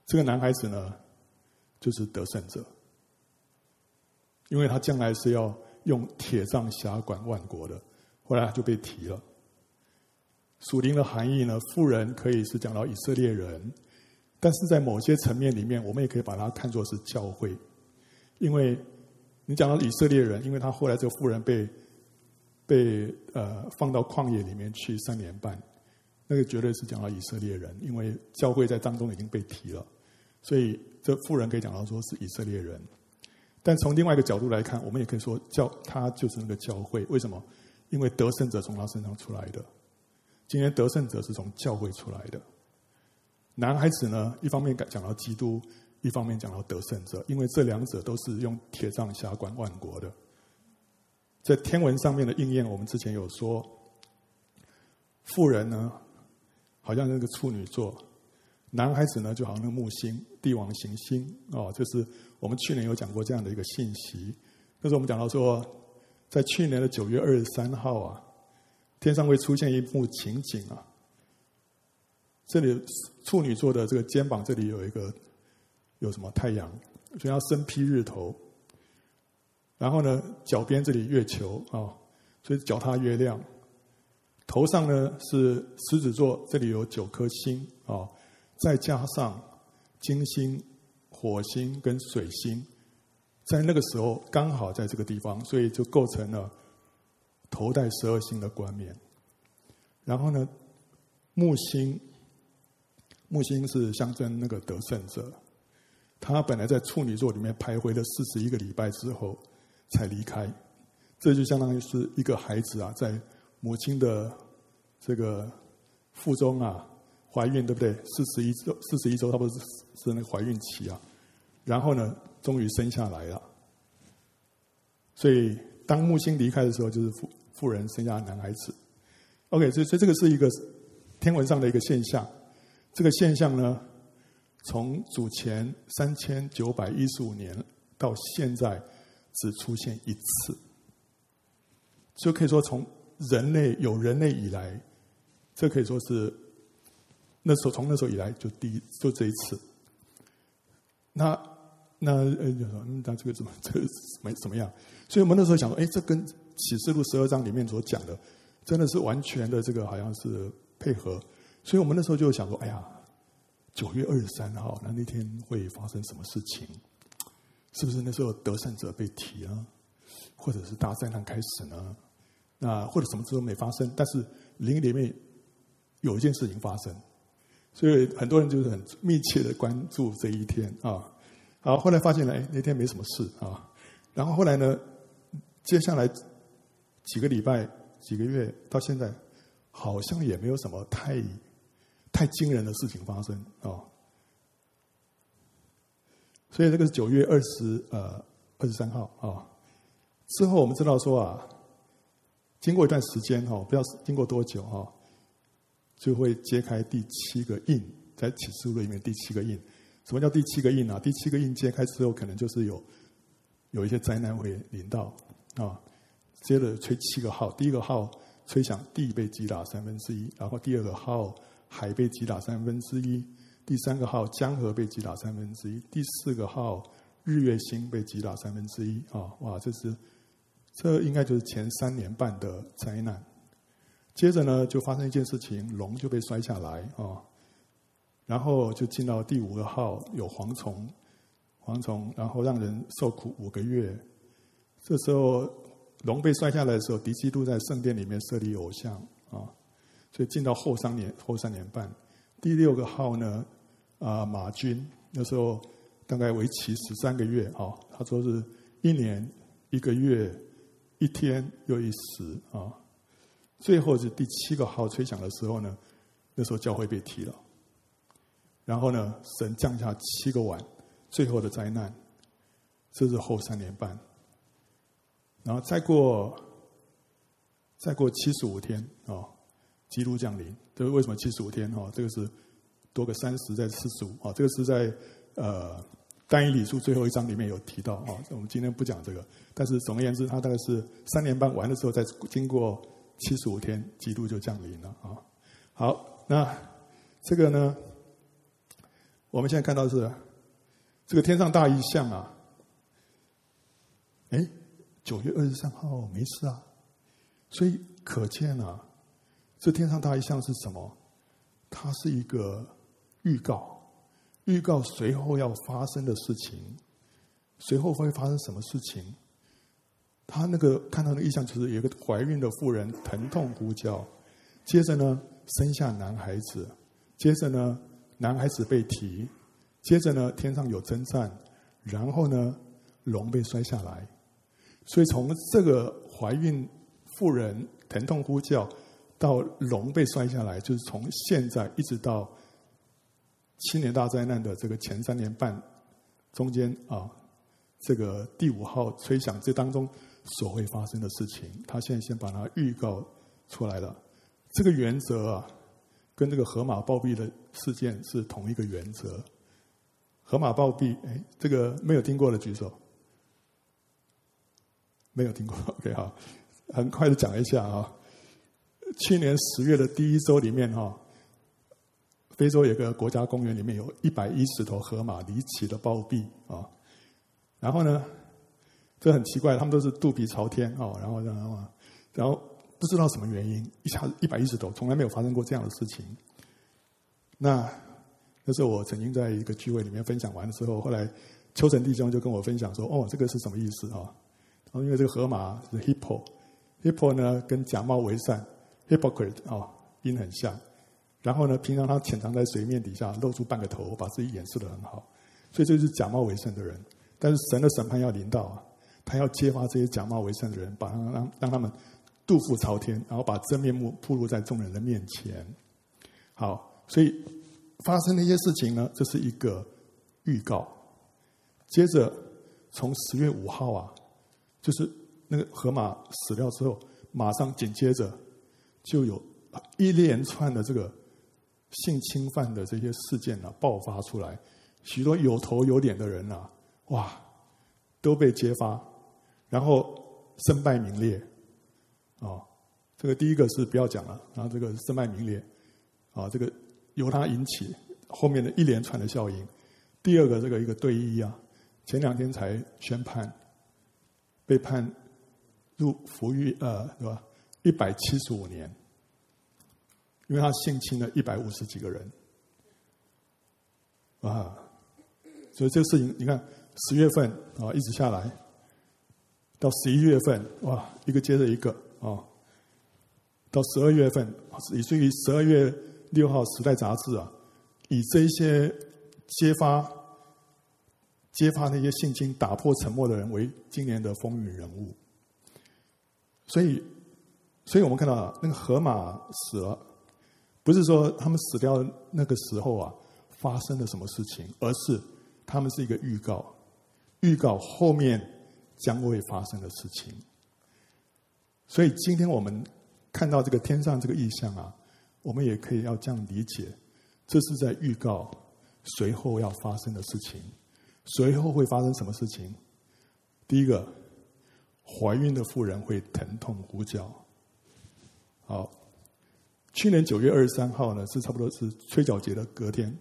这个男孩子呢，就是得胜者，因为他将来是要用铁杖辖管万国的。后来就被提了。属灵的含义呢，富人可以是讲到以色列人，但是在某些层面里面，我们也可以把它看作是教会，因为你讲到以色列人，因为他后来这个富人被被呃放到旷野里面去三年半，那个绝对是讲到以色列人，因为教会在当中已经被提了，所以这富人可以讲到说是以色列人，但从另外一个角度来看，我们也可以说教他就是那个教会，为什么？因为得胜者从他身上出来的。今天得胜者是从教会出来的，男孩子呢，一方面讲到基督，一方面讲到得胜者，因为这两者都是用铁杖辖管万国的。在天文上面的应验，我们之前有说，妇人呢，好像那个处女座，男孩子呢，就好像那个木星，帝王行星哦，就是我们去年有讲过这样的一个信息。那时候我们讲到说，在去年的九月二十三号啊。天上会出现一幕情景啊！这里处女座的这个肩膀这里有一个有什么太阳，所以要身披日头。然后呢，脚边这里月球啊，所以脚踏月亮。头上呢是狮子座，这里有九颗星啊，再加上金星、火星跟水星，在那个时候刚好在这个地方，所以就构成了。头戴十二星的冠冕，然后呢，木星，木星是象征那个得胜者，他本来在处女座里面徘徊了四十一个礼拜之后才离开，这就相当于是一个孩子啊，在母亲的这个腹中啊怀孕，对不对？四十一周，四十一周，差不多是是那个怀孕期啊，然后呢，终于生下来了，所以当木星离开的时候，就是父。妇人生下男孩子，OK，所以所以这个是一个天文上的一个现象。这个现象呢，从祖前三千九百一十五年到现在只出现一次，就可以说从人类有人类以来，这可以说是那时候从那时候以来就第一就这一次。那那呃，那这个怎么这个怎么怎么样？所以我们那时候想说，哎，这跟启示录十二章里面所讲的，真的是完全的这个好像是配合，所以我们那时候就想说，哎呀，九月二十三号，那那天会发生什么事情？是不是那时候得胜者被提啊？或者是大灾难开始呢？那或者什么事都没发生，但是灵里面有一件事情发生，所以很多人就是很密切的关注这一天啊。好，后来发现了，哎，那天没什么事啊。然后后来呢，接下来。几个礼拜、几个月到现在，好像也没有什么太太惊人的事情发生啊、哦。所以这个是九月二十呃二十三号啊、之后我们知道说啊，经过一段时间哈、哦，不知道经过多久哈、哦，就会揭开第七个印，在启示录里面第七个印。什么叫第七个印啊？第七个印揭开之后，可能就是有有一些灾难会临到啊。接着吹七个号，第一个号吹响，地被击打三分之一；然后第二个号，海被击打三分之一；第三个号，江河被击打三分之一；第四个号，日月星被击打三分之一。啊，哇，这是这应该就是前三年半的灾难。接着呢，就发生一件事情，龙就被摔下来啊，然后就进到第五个号，有蝗虫，蝗虫，然后让人受苦五个月。这时候。龙被摔下来的时候，敌基督在圣殿里面设立偶像啊，所以进到后三年后三年半。第六个号呢，啊马军那时候大概为期十三个月啊，他说是一年一个月一天又一时啊。最后是第七个号吹响的时候呢，那时候教会被提了，然后呢，神降下七个碗，最后的灾难，这是后三年半，然后再过再过七十五天哦，基督降临。这个为什么七十五天？哦，这个是多个三十再四十五啊，这个是在呃但以理书最后一章里面有提到啊。我们今天不讲这个，但是总而言之，它大概是三年半完的时候，再经过七十五天，基督就降临了啊。好，那这个呢，我们现在看到是这个天上大异象啊。哎，九月二十三号没事啊，所以可见啊。这天上大异象是什么？它是一个预告，预告随后要发生的事情。随后会发生什么事情？他那个看到的意象就是有一个怀孕的妇人疼痛呼叫，接着呢生下男孩子，接着呢男孩子被提，接着呢天上有征战，然后呢龙被摔下来。所以从这个怀孕妇人疼痛呼叫。到龙被摔下来，就是从现在一直到七年大灾难的这个前三年半中间啊，这个第五号吹响，这当中所会发生的事情，他现在先把它预告出来了。这个原则啊，跟这个河马暴毙的事件是同一个原则。河马暴毙，哎，这个没有听过的举手。没有听过，*laughs* OK 好，很快的讲一下啊。去年十月的第一周里面，哈，非洲有个国家公园里面有一百一十头河马离奇的暴毙啊。然后呢，这很奇怪，他们都是肚皮朝天啊，然后然后然后不知道什么原因，一下子一百一十头，从来没有发生过这样的事情。那那时候我曾经在一个聚会里面分享完的时候，后来秋成弟兄就跟我分享说：“哦，这个是什么意思啊？”因为这个河马是 hippo，hippo 呢跟假冒为善。Hypocrite、哦，音很像。然后呢，平常他潜藏在水面底下，露出半个头，把自己掩饰得很好。所以这是假冒为善的人。但是神的审判要临到啊，他要揭发这些假冒为善的人，把他让让他们肚腹朝天，然后把真面目暴露在众人的面前。好，所以发生的一些事情呢，这是一个预告。接着从十月五号啊，就是那个河马死掉之后，马上紧接着。就有一连串的这个性侵犯的这些事件呢、爆发出来，许多有头有脸的人啊，哇，都被揭发，然后身败名裂，啊、这个第一个是不要讲了，然后这个身败名裂，啊、这个由他引起后面的一连串的效应。第二个这个一个队医啊，前两天才宣判，被判入服狱呃，对吧？一百七十五年，因为他性侵了一百五十几个人，啊，所以这个事情你看，十月份啊一直下来，到十一月份哇，一个接着一个啊，到十二月份，以至于十二月六号《时代》杂志啊，以这些揭发揭发那些性侵、打破沉默的人为今年的风云人物，所以。所以我们看到那个河马死了，不是说他们死掉那个时候啊发生了什么事情，而是他们是一个预告，预告后面将会发生的事情。所以今天我们看到这个天上这个异象啊，我们也可以要这样理解，这是在预告随后要发生的事情。随后会发生什么事情？第一个，怀孕的妇人会疼痛呼叫。好，去年九月二十三号呢，是差不多是吹角节的隔天，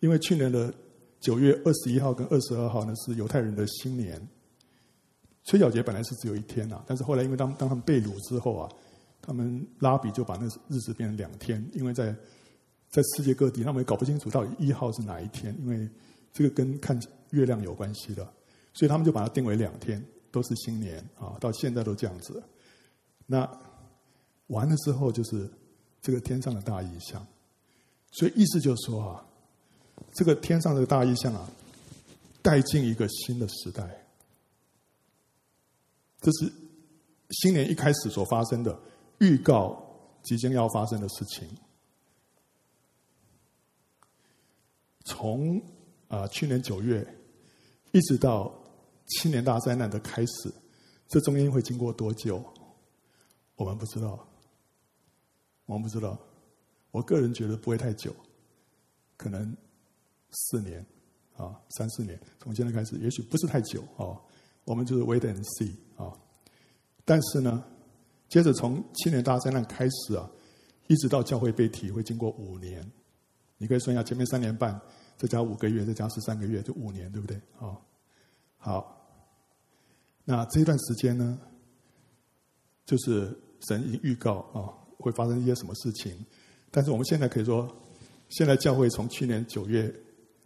因为去年的九月二十一号跟二十二号呢是犹太人的新年。吹角节本来是只有一天呐，但是后来因为当当他们被掳之后啊，他们拉比就把那日子变成两天，因为在在世界各地他们也搞不清楚到底一号是哪一天，因为这个跟看月亮有关系的，所以他们就把它定为两天，都是新年啊，到现在都这样子。那。完了之后就是这个天上的大异象，所以意思就是说啊，这个天上的大异象啊，带进一个新的时代，这是新年一开始所发生的预告，即将要发生的事情。从啊去年九月一直到七年大灾难的开始，这中间会经过多久？我们不知道，我们不知道。我个人觉得不会太久，可能四年啊，三四年，从现在开始，也许不是太久啊。我们就是 wait and see 啊。但是呢，接着从七年大灾难开始啊，一直到教会被提，会经过五年。你可以算一下，前面三年半，再加五个月，再加十三个月，就五年，对不对？啊，好。那这段时间呢，就是神已预告啊，会发生一些什么事情。但是我们现在可以说，现在教会从去年九月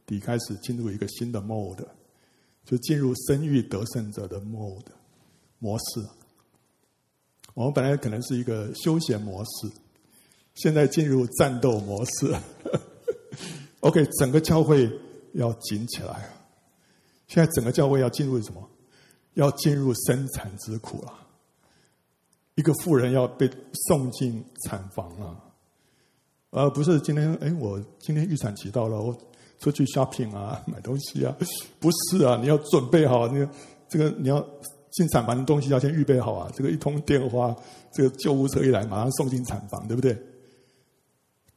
底开始进入一个新的 mode，就进入生育得胜者的 mode 模式。我们本来可能是一个休闲模式，现在进入战斗模式。OK，整个教会要紧起来。现在整个教会要进入什么？要进入生产之苦了。一个妇人要被送进产房了，而不是今天哎，我今天预产期到了，我出去 shopping 啊，*laughs* 买东西啊，不是啊，你要准备好，你这个你要进产房的东西要先预备好啊。这个一通电话，这个救护车一来，马上送进产房，对不对？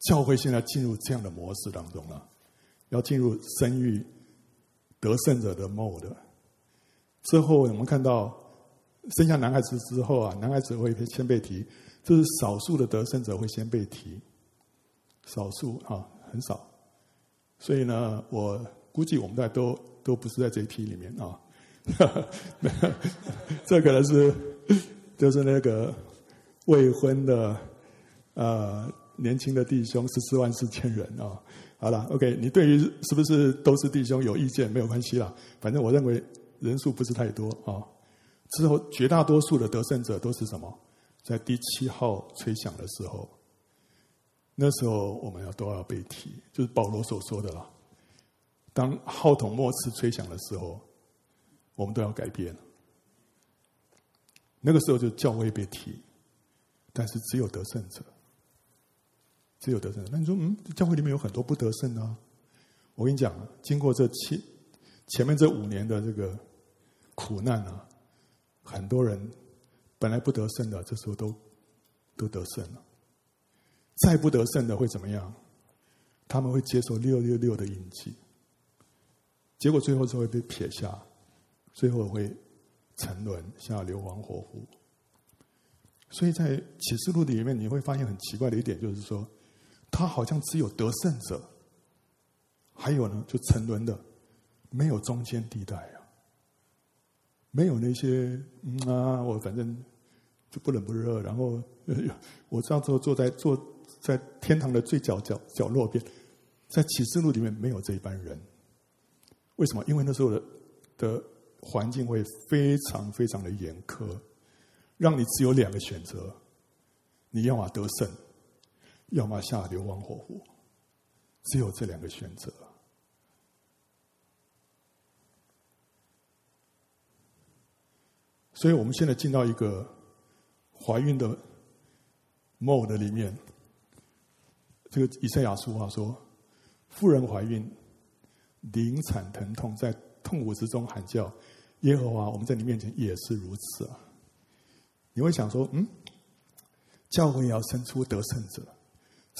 教会现在进入这样的模式当中了，要进入生育得胜者的 mode。之后我们看到生下男孩子之后啊，男孩子会先被提，这是少数的得胜者会先被提，少数啊，很少。所以呢，我估计我们大家都都不是在这一批里面啊。*laughs* 这可能是就是那个未婚的呃。年轻的弟兄十四万四千人啊，好了，OK，你对于是不是都是弟兄有意见没有关系啦，反正我认为人数不是太多啊。之后绝大多数的得胜者都是什么？在第七号吹响的时候，那时候我们要都要被提，就是保罗所说的啦。当号筒末次吹响的时候，我们都要改变。那个时候就教会被提，但是只有得胜者。只有得胜，那你说，嗯，教会里面有很多不得胜啊。我跟你讲，经过这七前面这五年的这个苦难啊，很多人本来不得胜的，这时候都都得胜了。再不得胜的会怎么样？他们会接受六六六的印记，结果最后是会被撇下，最后会沉沦下硫磺火湖。所以在启示录里面，你会发现很奇怪的一点，就是说。他好像只有得胜者，还有呢，就沉沦的，没有中间地带啊，没有那些嗯啊，我反正就不冷不热，然后 *laughs* 我这样坐坐在坐在天堂的最角角角落边，在启示录里面没有这一班人，为什么？因为那时候的的环境会非常非常的严苛，让你只有两个选择，你要么得胜。要么下流亡火湖，只有这两个选择。所以我们现在进到一个怀孕的 mode 里面。这个以赛亚书话说：“妇人怀孕，临产疼痛，在痛苦之中喊叫。耶和华，我们在你面前也是如此啊。”你会想说：“嗯，教会要生出得胜者。”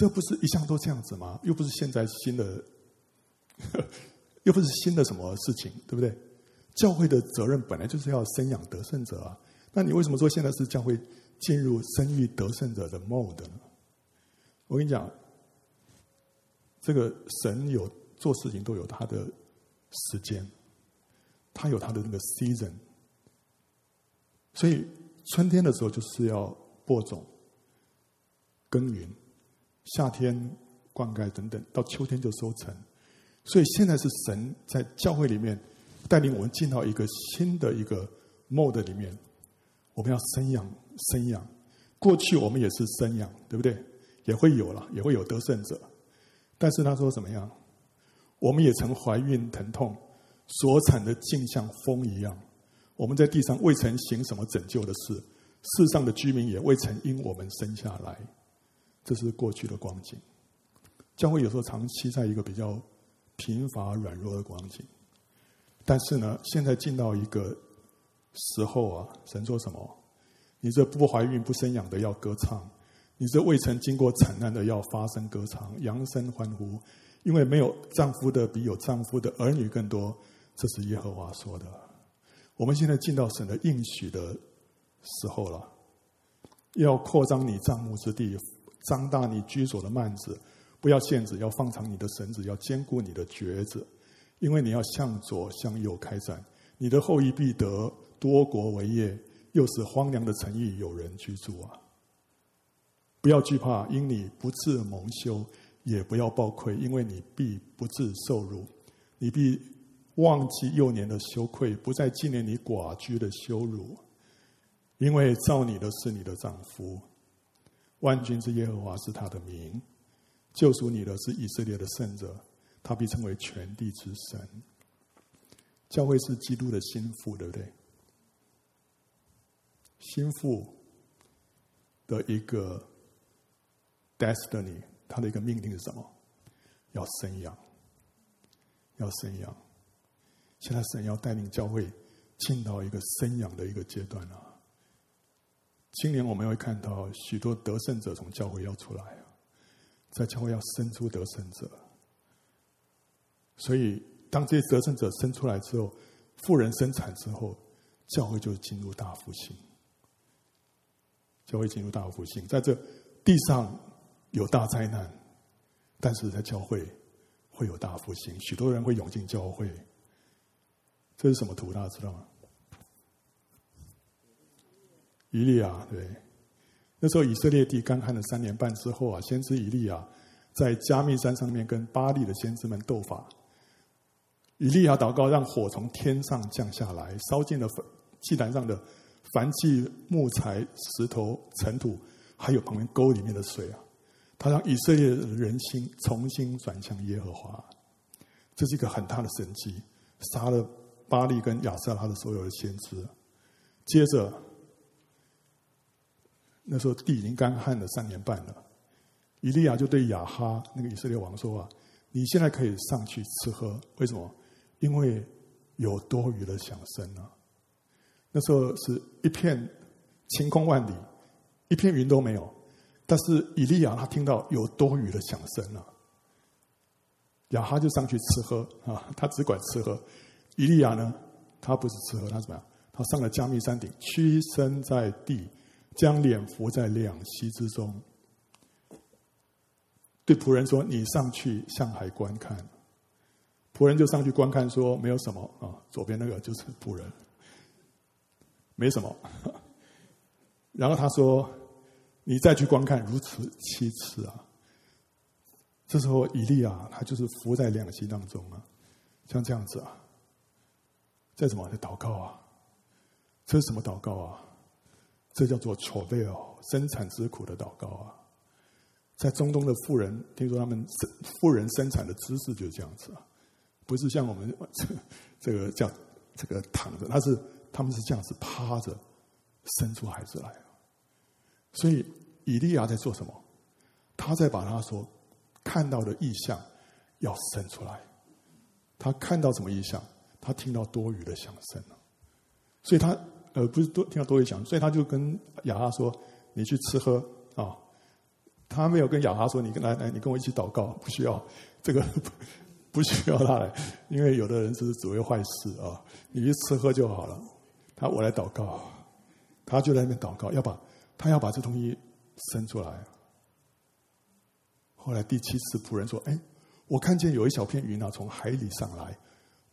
这不是一向都这样子吗？又不是现在新的，*laughs* 又不是新的什么事情，对不对？教会的责任本来就是要生养得胜者啊。那你为什么说现在是教会进入生育得胜者的 mode 呢？我跟你讲，这个神有做事情都有他的时间，他有他的那个 season。所以春天的时候就是要播种、耕耘。夏天灌溉等等，到秋天就收成。所以现在是神在教会里面带领我们进到一个新的一个 mode 里面，我们要生养生养。过去我们也是生养，对不对？也会有了，也会有得胜者。但是他说怎么样？我们也曾怀孕疼痛，所产的竟像风一样。我们在地上未曾行什么拯救的事，世上的居民也未曾因我们生下来。这是过去的光景，教会有时候长期在一个比较贫乏软弱的光景，但是呢，现在进到一个时候啊，神说什么？你这不怀孕不生养的要歌唱，你这未曾经过惨难的要发声歌唱，扬声欢呼，因为没有丈夫的比有丈夫的儿女更多。这是耶和华说的。我们现在进到神的应许的时候了，要扩张你帐幕之地，张大你居所的幔子，不要限制，要放长你的绳子，要坚固你的橛子，因为你要向左向右开展，你的后裔必得多国为业。又是荒凉的城邑，有人居住啊！不要惧怕，因你不自蒙羞；也不要抱愧，因为你必不自受辱。你必忘记幼年的羞愧，不再纪念你寡居的羞辱，因为造你的是你的丈夫，万军之耶和华是他的名，救赎你的是以色列的圣者，他必称为全地之神。教会是基督的心腹，对不对？心腹的一个 destiny，他的一个命令是什么？要生养，要生养。现在神要带领教会进到一个生养的一个阶段了。今年我们会看到许多得胜者从教会要出来啊，在教会要生出得胜者。所以，当这些得胜者生出来之后，富人生产之后，教会就进入大复兴。教会进入大复兴，在这地上有大灾难，但是在教会会有大复兴，许多人会涌进教会。这是什么图？大家知道吗？以利亚，对，那时候以色列地干旱了三年半之后啊，先知以利亚在迦密山上面跟巴力的先知们斗法。以利亚祷告，让火从天上降下来，烧尽了祭坛上的。凡祭木材、石头、尘土，还有旁边沟里面的水啊，他让以色列人心重新转向耶和华，这是一个很大的神迹，杀了巴力跟亚瑟拉的所有的先知。接着，那时候地已经干旱了三年半了，以利亚就对亚哈那个以色列王说啊：“你现在可以上去吃喝，为什么？因为有多余的响声啊。”那时候是一片晴空万里，一片云都没有。但是以利亚他听到有多余的响声了，亚哈就上去吃喝啊，他只管吃喝。以利亚呢，他不是吃喝，他怎么样？他上了加密山顶，屈身在地，将脸伏在两膝之中，对仆人说：“你上去向海观看。”仆人就上去观看，说：“没有什么啊，左边那个就是仆人。”没什么，*laughs* 然后他说：“你再去观看，如此七次啊！”这时候以利啊他就是伏在两膝当中啊，像这样子啊，这什么？在祷告啊！这是什么祷告啊？这叫做 travail 生产之苦的祷告啊！在中东的富人，听说他们富人生产的姿势就是这样子啊，不是像我们这 *laughs* 这个叫这个躺着，他是。他们是这样子趴着生出孩子来，所以以利亚在做什么？他在把他所看到的异象要生出来。他看到什么异象？他听到多余的响声了，所以他呃不是多听到多余响，所以他就跟亚哈说：“你去吃喝啊。”他没有跟亚哈说：“你跟来来，你跟我一起祷告。”不需要这个。不需要他来，因为有的人是只为坏事啊！你去吃喝就好了。他我来祷告，他就在那边祷告，要把他要把这东西生出来。后来第七次仆人说：“哎，我看见有一小片云啊，从海里上来，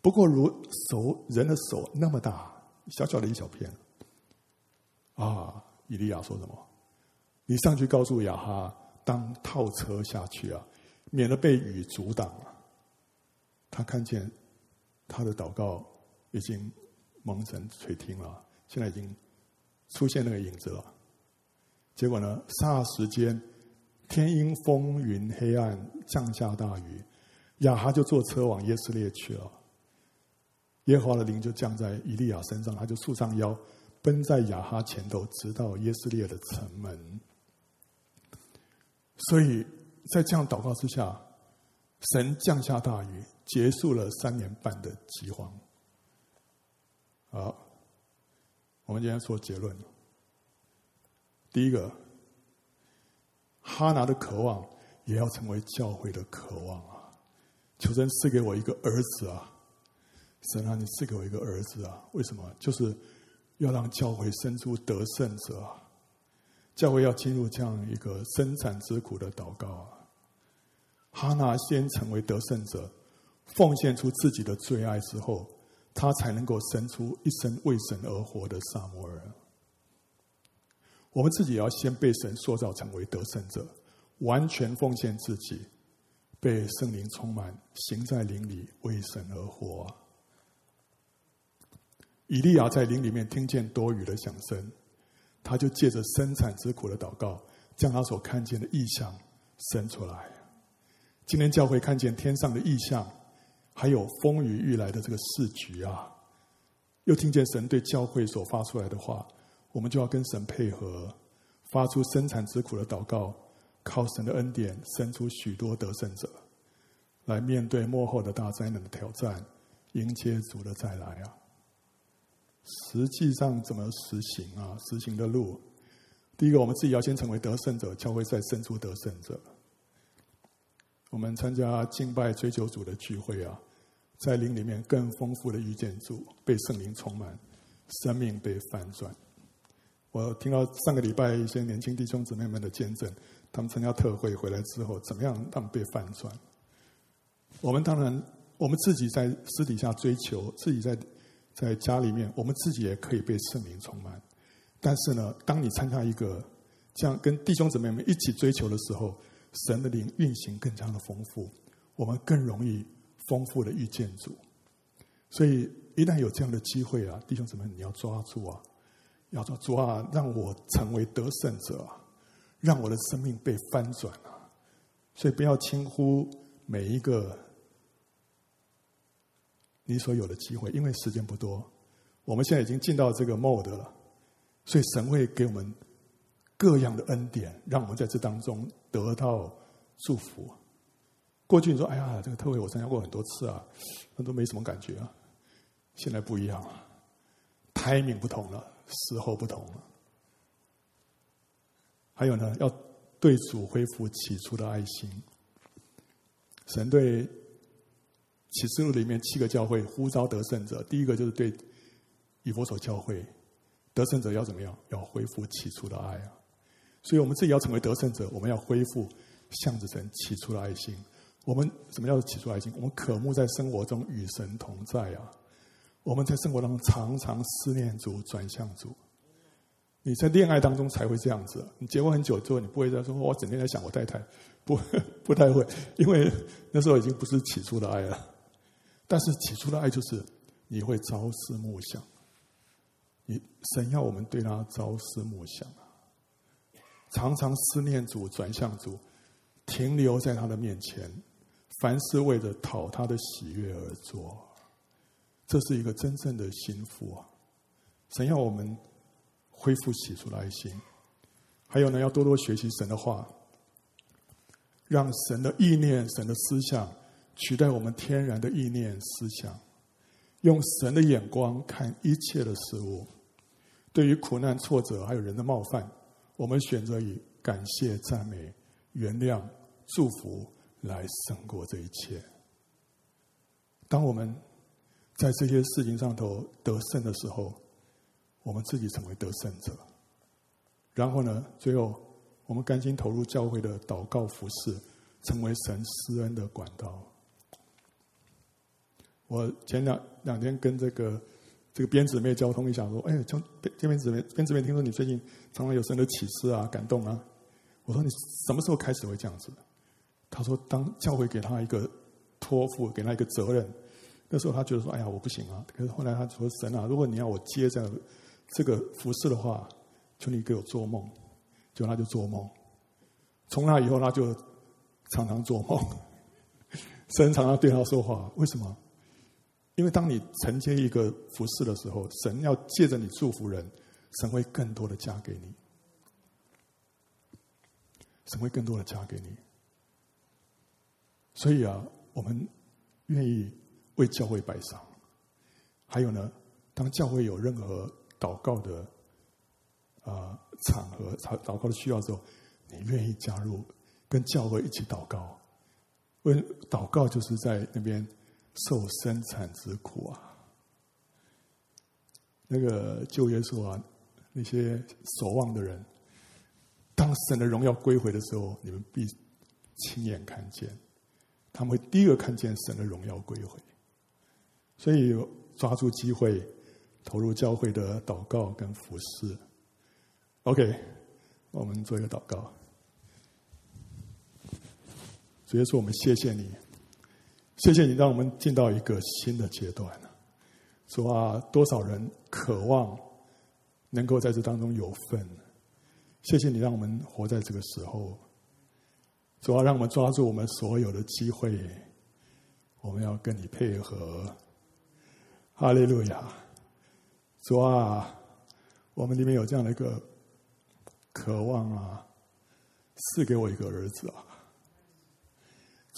不过如手人的手那么大，小小的一小片。”啊，以利亚说什么？你上去告诉亚哈，当套车下去啊，免得被雨阻挡啊。他看见他的祷告已经。蒙神垂听了，现在已经出现那个影子了。结果呢，霎时间天阴风云黑暗，降下大雨，亚哈就坐车往耶斯列去了。耶和华的灵就降在以利亚身上，他就束上腰，奔在亚哈前头，直到耶斯列的城门。所以在这样祷告之下，神降下大雨，结束了三年半的饥荒。好，我们今天说结论。第一个，哈拿的渴望也要成为教会的渴望啊！求神赐给我一个儿子啊！神啊，你赐给我一个儿子啊！为什么？就是要让教会生出得胜者啊！教会要进入这样一个生产之苦的祷告啊！哈拿先成为得胜者，奉献出自己的最爱之后，他才能够生出一生为神而活的撒摩尔。我们自己也要先被神塑造成为得胜者，完全奉献自己，被圣灵充满，行在灵里，为神而活。以利亚在林里面听见多雨的响声，他就借着生产之苦的祷告，将他所看见的异象生出来。今天教会看见天上的异象，还有风雨欲来的这个市局啊，又听见神对教会所发出来的话。我们就要跟神配合，发出生产之苦的祷告，靠神的恩典生出许多得胜者，来面对幕后的大灾难的挑战，迎接主的再来啊！实际上怎么实行啊？实行的路，第一个，我们自己要先成为得胜者，教会再生出得胜者。我们参加敬拜追求主的聚会啊，在灵里面更丰富的遇见主，被圣灵充满，生命被翻转。我听到上个礼拜一些年轻弟兄姊妹们的见证，他们参加特会回来之后，怎么样？他们被翻转。我们当然，我们自己在私底下追求，自己在在家里面，我们自己也可以被圣灵充满。但是呢，当你参加一个这样跟弟兄姊妹们一起追求的时候，神的灵运行更加的丰富，我们更容易丰富的遇见主。所以，一旦有这样的机会啊，弟兄姊妹，你要抓住啊！要说主啊，让我成为得胜者，让我的生命被翻转啊！所以不要轻忽每一个你所有的机会，因为时间不多。我们现在已经进到这个 mode 了，所以神会给我们各样的恩典，让我们在这当中得到祝福。过去你说：“哎呀，这个特会我参加过很多次啊，那都没什么感觉啊。”现在不一样了，timing 不同了。时候不同了，还有呢，要对主恢复起初的爱心。神对启示录里面七个教会呼召得胜者，第一个就是对以佛所教会，得胜者要怎么样？要恢复起初的爱啊！所以我们自己要成为得胜者，我们要恢复向着神起初的爱心。我们什么叫做起初爱心？我们渴慕在生活中与神同在啊！我们在生活当中常常思念主，转向主。你在恋爱当中才会这样子。你结婚很久之后，你不会再说“我整天在想我太太”，不，*laughs* 不太会，因为那时候已经不是起初的爱了。但是起初的爱就是你会朝思暮想。你神要我们对他朝思暮想啊，常常思念主，转向主，停留在他的面前，凡事为着讨他的喜悦而做。这是一个真正的心腹啊！神要我们恢复起初的爱心，还有呢，要多多学习神的话，让神的意念、神的思想取代我们天然的意念思想，用神的眼光看一切的事物。对于苦难、挫折，还有人的冒犯，我们选择以感谢、赞美、原谅、祝福来胜过这一切。当我们在这些事情上头得胜的时候，我们自己成为得胜者。然后呢，最后我们甘心投入教会的祷告服饰，成为神施恩的管道。我前两两天跟这个这个编姊妹交通一下，说：“哎，这编姊妹，编姊妹，听说你最近常常有神的启示啊，感动啊。”我说：“你什么时候开始会这样子？”他说：“当教会给他一个托付，给他一个责任。”那时候他觉得说：“哎呀，我不行啊！”可是后来他说：“神啊，如果你要我接这样这个服饰的话，求你给我做梦。”就他就做梦。从那以后，他就常常做梦。神常常对他说话，为什么？因为当你承接一个服饰的时候，神要借着你祝福人，神会更多的加给你。神会更多的加给你。所以啊，我们愿意。为教会摆上，还有呢，当教会有任何祷告的啊、场合、祷祷告的需要时候，你愿意加入，跟教会一起祷告？为祷告就是在那边受生产之苦啊。那个旧约说啊，那些守望的人，当神的荣耀归回的时候，你们必亲眼看见，他们会第一个看见神的荣耀归回。所以抓住机会，投入教会的祷告跟服侍。OK，我们做一个祷告。主耶稣，我们谢谢你，谢谢你让我们进到一个新的阶段。主啊，多少人渴望能够在这当中有份？谢谢你让我们活在这个时候。主啊，让我们抓住我们所有的机会，我们要跟你配合。哈利路亚！主啊，我们里面有这样的一个渴望啊，赐给我一个儿子啊！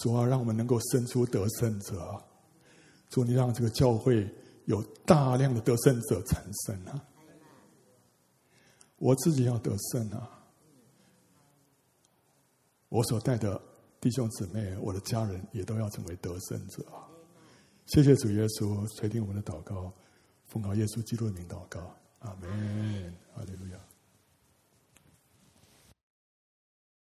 主啊，让我们能够生出得胜者。主，你让这个教会。有大量的得胜者产生啊！我自己要得胜啊！我所带的弟兄姊妹，我的家人也都要成为得胜者！谢谢主耶稣垂听我们的祷告，奉靠耶稣基督的名祷告，阿门！阿利路亚。